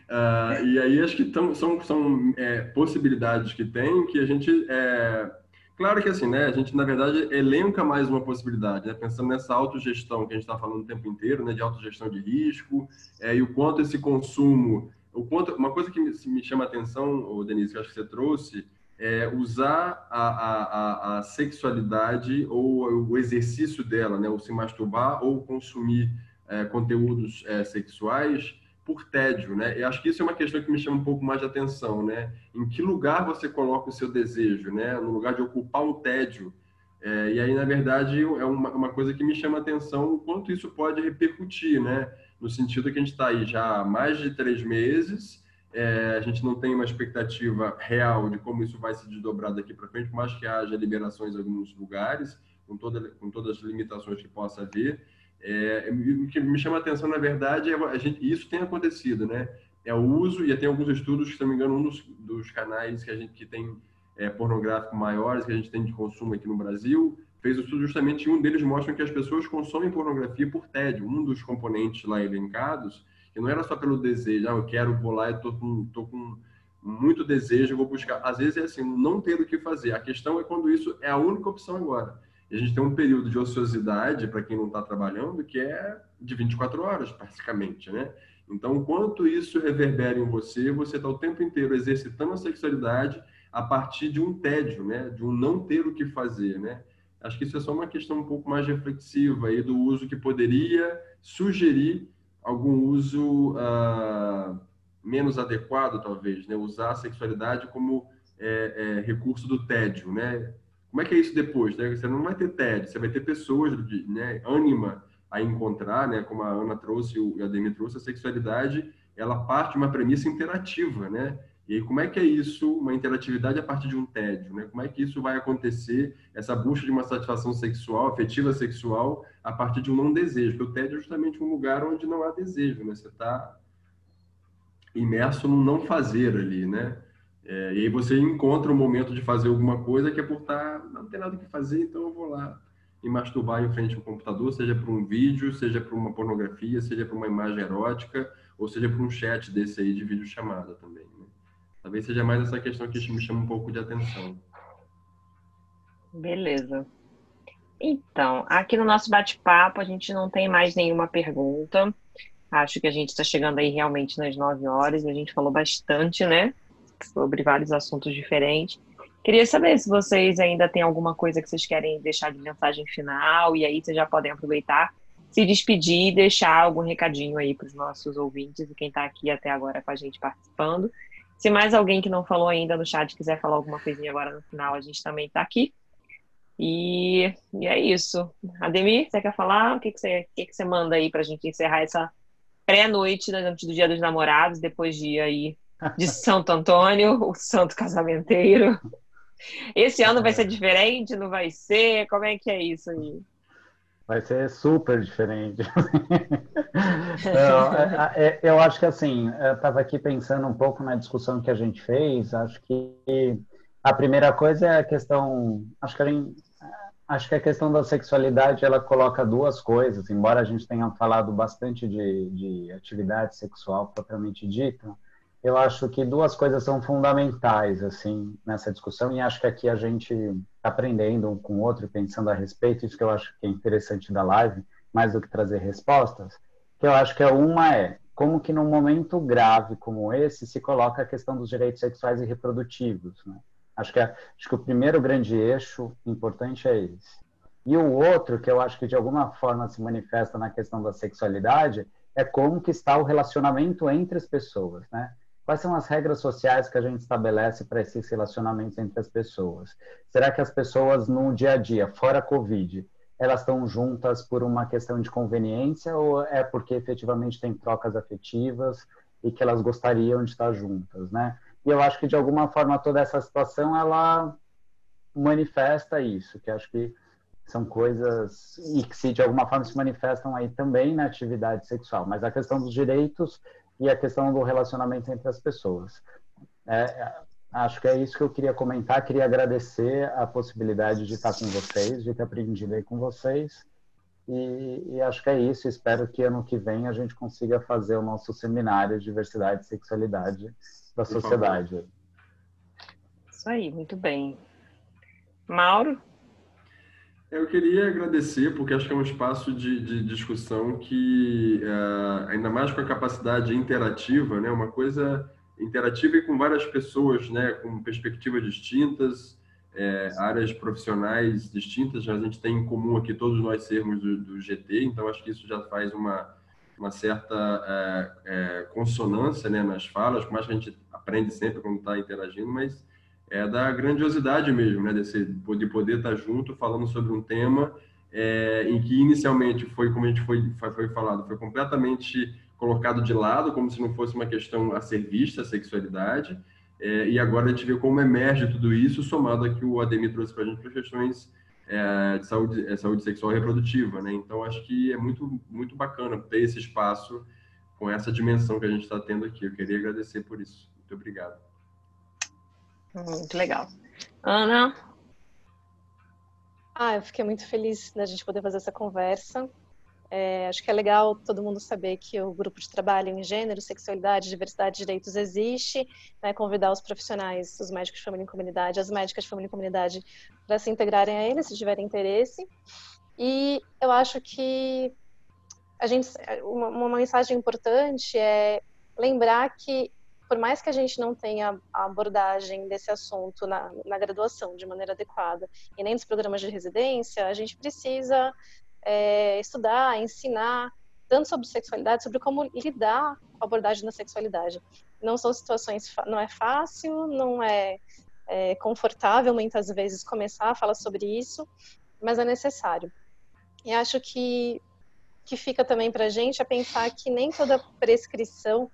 Uh, e aí acho que tão, são, são é, possibilidades que tem que a gente é, Claro que assim, né? A gente, na verdade, elenca mais uma possibilidade, né? Pensando nessa autogestão que a gente está falando o tempo inteiro, né? De autogestão de risco, é, e o quanto esse consumo... O quanto, uma coisa que me, me chama a atenção, Denise, que acho que você trouxe, é usar a, a, a, sexualidade ou o exercício dela, né? Ou se masturbar ou consumir é, conteúdos é, sexuais por tédio, né? Eu acho que isso é uma questão que me chama um pouco mais de atenção, né? Em que lugar você coloca o seu desejo, né? No lugar de ocupar um tédio. É, e aí, na verdade, é uma, uma, coisa que me chama atenção o quanto isso pode repercutir, né? No sentido que a gente está aí já há mais de três meses, é, a gente não tem uma expectativa real de como isso vai se desdobrar daqui para frente, mais que haja liberações em alguns lugares, com, toda, com todas as limitações que possa haver. É, o que me chama a atenção, na verdade, é gente, isso tem acontecido, né? É o uso, e tem alguns estudos, se não me engano, um dos, dos canais que a gente que tem é, pornográfico maiores que a gente tem de consumo aqui no Brasil, fez o estudo justamente um deles mostra que as pessoas consomem pornografia por tédio. Um dos componentes lá elencados, que não era só pelo desejo, ah, eu quero vou lá e tô com, tô com muito desejo, vou buscar. Às vezes é assim, não ter o que fazer. A questão é quando isso é a única opção agora. A gente tem um período de ociosidade, para quem não está trabalhando, que é de 24 horas, praticamente, né? Então, quanto isso reverbera em você, você está o tempo inteiro exercitando a sexualidade a partir de um tédio, né? De um não ter o que fazer, né? Acho que isso é só uma questão um pouco mais reflexiva aí do uso que poderia sugerir algum uso uh, menos adequado, talvez, né? Usar a sexualidade como é, é, recurso do tédio, né? Como é que é isso depois? Né? Você não vai ter TED, você vai ter pessoas, né, ânima a encontrar, né, como a Ana trouxe e a Demi trouxe, a sexualidade, ela parte de uma premissa interativa, né? E aí, como é que é isso, uma interatividade a partir de um tédio, né? Como é que isso vai acontecer, essa busca de uma satisfação sexual, afetiva sexual, a partir de um não desejo? Porque o tédio é justamente um lugar onde não há desejo, né? Você está imerso no não fazer ali, né? É, e aí você encontra o momento de fazer alguma coisa que é por estar, tá, não tem nada que fazer, então eu vou lá e masturbar em frente ao computador, seja para um vídeo, seja para uma pornografia, seja para uma imagem erótica, ou seja para um chat desse aí de vídeo chamada também. Né? Talvez seja mais essa questão que me chama um pouco de atenção. Beleza. Então, aqui no nosso bate-papo a gente não tem mais nenhuma pergunta. Acho que a gente está chegando aí realmente nas nove horas a gente falou bastante, né? Sobre vários assuntos diferentes. Queria saber se vocês ainda têm alguma coisa que vocês querem deixar de mensagem final, e aí vocês já podem aproveitar, se despedir e deixar algum recadinho aí para os nossos ouvintes e quem está aqui até agora com a gente participando. Se mais alguém que não falou ainda no chat quiser falar alguma coisinha agora no final, a gente também está aqui. E, e, é isso. Ademir, você quer falar? O que, que, você, que, que você manda aí para a gente encerrar essa pré-noite antes do Dia dos Namorados, depois de aí de Santo Antônio, o santo casamenteiro. Esse ano vai ser diferente, não vai ser? Como é que é isso aí? Vai ser super diferente. eu, é, é, eu acho que assim, eu estava aqui pensando um pouco na discussão que a gente fez. Acho que a primeira coisa é a questão. Acho que a, gente, acho que a questão da sexualidade ela coloca duas coisas. Embora a gente tenha falado bastante de, de atividade sexual propriamente dita, eu acho que duas coisas são fundamentais assim nessa discussão e acho que aqui a gente está aprendendo um com o outro pensando a respeito isso que eu acho que é interessante da live mais do que trazer respostas que eu acho que uma é como que num momento grave como esse se coloca a questão dos direitos sexuais e reprodutivos né? acho que é, acho que o primeiro grande eixo importante é esse e o outro que eu acho que de alguma forma se manifesta na questão da sexualidade é como que está o relacionamento entre as pessoas né Quais são as regras sociais que a gente estabelece para esses relacionamentos entre as pessoas? Será que as pessoas no dia a dia, fora Covid, elas estão juntas por uma questão de conveniência ou é porque efetivamente tem trocas afetivas e que elas gostariam de estar juntas, né? E eu acho que de alguma forma toda essa situação ela manifesta isso, que acho que são coisas e que se de alguma forma se manifestam aí também na atividade sexual, mas a questão dos direitos e a questão do relacionamento entre as pessoas. é, acho que é isso que eu queria comentar. Queria agradecer a possibilidade de estar com vocês, de ter aprendido aí com vocês. E, e, acho que é isso. Espero que ano que vem a gente consiga fazer o nosso seminário de diversidade e sexualidade da sociedade. Isso aí, muito bem. Mauro? Eu queria agradecer, porque acho que é um espaço de, de discussão que, uh, ainda mais com a capacidade interativa, né, uma coisa interativa e com várias pessoas, né, com perspectivas distintas, é, áreas profissionais distintas, a gente tem em comum aqui todos nós sermos do, do GT, então acho que isso já faz uma, uma certa é, é, consonância né, nas falas, por mais que a gente aprende sempre quando está interagindo, mas é da grandiosidade mesmo, né, desse, de poder estar junto falando sobre um tema é, em que inicialmente foi, como a gente foi, foi falado, foi completamente colocado de lado, como se não fosse uma questão a ser vista, a sexualidade, é, e agora a gente vê como emerge tudo isso, somado a que o Ademir trouxe para a gente para questões é, de saúde, é, saúde sexual e reprodutiva, né? Então, acho que é muito, muito bacana ter esse espaço com essa dimensão que a gente está tendo aqui. Eu queria agradecer por isso. Muito obrigado. Muito legal. Ana? Ah, eu fiquei muito feliz da gente poder fazer essa conversa. É, acho que é legal todo mundo saber que o grupo de trabalho em gênero, sexualidade, diversidade de direitos existe, né, convidar os profissionais, os médicos de família e comunidade, as médicas de família e comunidade, para se integrarem a ele, se tiverem interesse. E eu acho que a gente, uma, uma mensagem importante é lembrar que por mais que a gente não tenha a abordagem desse assunto na, na, graduação de maneira adequada e nem nos programas de residência, a gente precisa é, estudar, ensinar tanto sobre sexualidade, sobre como lidar com a abordagem da sexualidade. Não são situações, não é fácil, não é, é confortável muitas vezes começar a falar sobre isso, mas é necessário. E acho que que fica também para a gente é pensar que nem toda prescrição,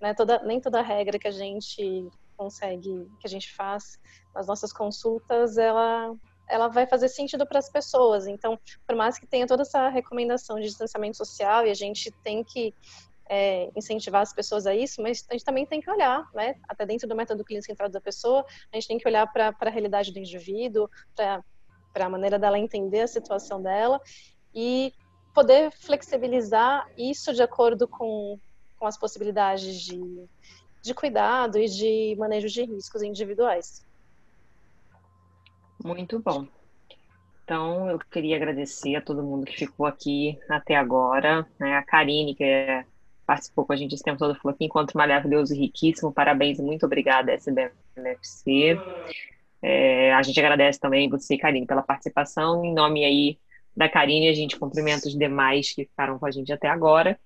né, toda, nem toda regra que a gente consegue, que a gente faz nas nossas consultas, ela ela vai fazer sentido para as pessoas. Então, por mais que tenha toda essa recomendação de distanciamento social e a gente tem que é, incentivar as pessoas a isso, mas a gente também tem que olhar, né, até dentro do método clínico centrado da pessoa, a gente tem que olhar para a realidade do indivíduo, para a maneira dela entender a situação dela e poder flexibilizar isso de acordo com, com as possibilidades de, de cuidado e de manejo de riscos individuais. Muito bom. Então, eu queria agradecer a todo mundo que ficou aqui até agora. Né? A Karine, que é, participou com a gente esse tempo todo, falou que encontro maravilhoso e riquíssimo. Parabéns muito obrigada, SBMFC. É, a gente agradece também você, Karine, pela participação. Em nome aí da Karine, a gente cumprimenta os demais que ficaram com a gente até agora.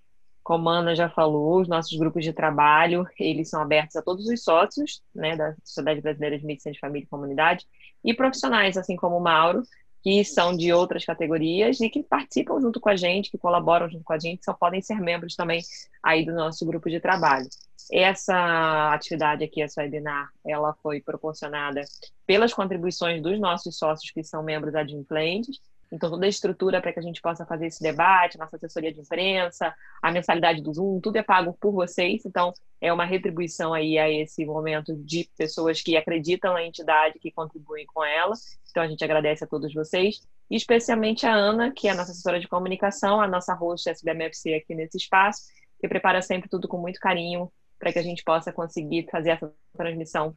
Como a Ana já falou, os nossos grupos de trabalho, eles são abertos a todos os sócios né, da Sociedade Brasileira de Medicina de Família e Comunidade e profissionais, assim como o Mauro, que são de outras categorias e que participam junto com a gente, que colaboram junto com a gente, só podem ser membros também aí do nosso grupo de trabalho. Essa atividade aqui, essa webinar, ela foi proporcionada pelas contribuições dos nossos sócios que são membros adimplentes então, toda a estrutura para que a gente possa fazer esse debate, nossa assessoria de imprensa, a mensalidade do Zoom, tudo é pago por vocês. Então, é uma retribuição aí a esse momento de pessoas que acreditam na entidade, que contribuem com ela. Então, a gente agradece a todos vocês, especialmente a Ana, que é a nossa assessora de comunicação, a nossa host SBMFC aqui nesse espaço, que prepara sempre tudo com muito carinho para que a gente possa conseguir fazer essa transmissão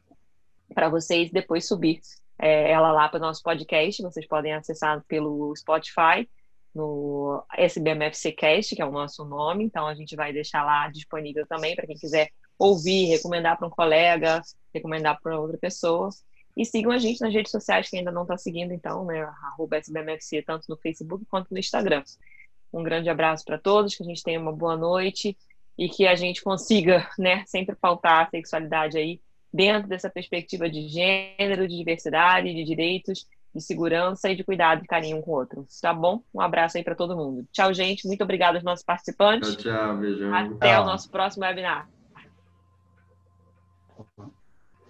para vocês depois subir é, ela lá para o nosso podcast. Vocês podem acessar pelo Spotify, no SBMFC Cast, que é o nosso nome. Então, a gente vai deixar lá disponível também para quem quiser ouvir, recomendar para um colega, recomendar para outra pessoa. E sigam a gente nas redes sociais que ainda não está seguindo, então, né? Arroba SBMFC, tanto no Facebook quanto no Instagram. Um grande abraço para todos, que a gente tenha uma boa noite e que a gente consiga, né, sempre faltar a sexualidade aí dentro dessa perspectiva de gênero, de diversidade, de direitos, de segurança e de cuidado e carinho um com o outro. Tá bom? Um abraço aí para todo mundo. Tchau, gente. Muito obrigada aos nossos participantes. Tchau, tchau. Beijão. Até tchau. o nosso próximo webinar.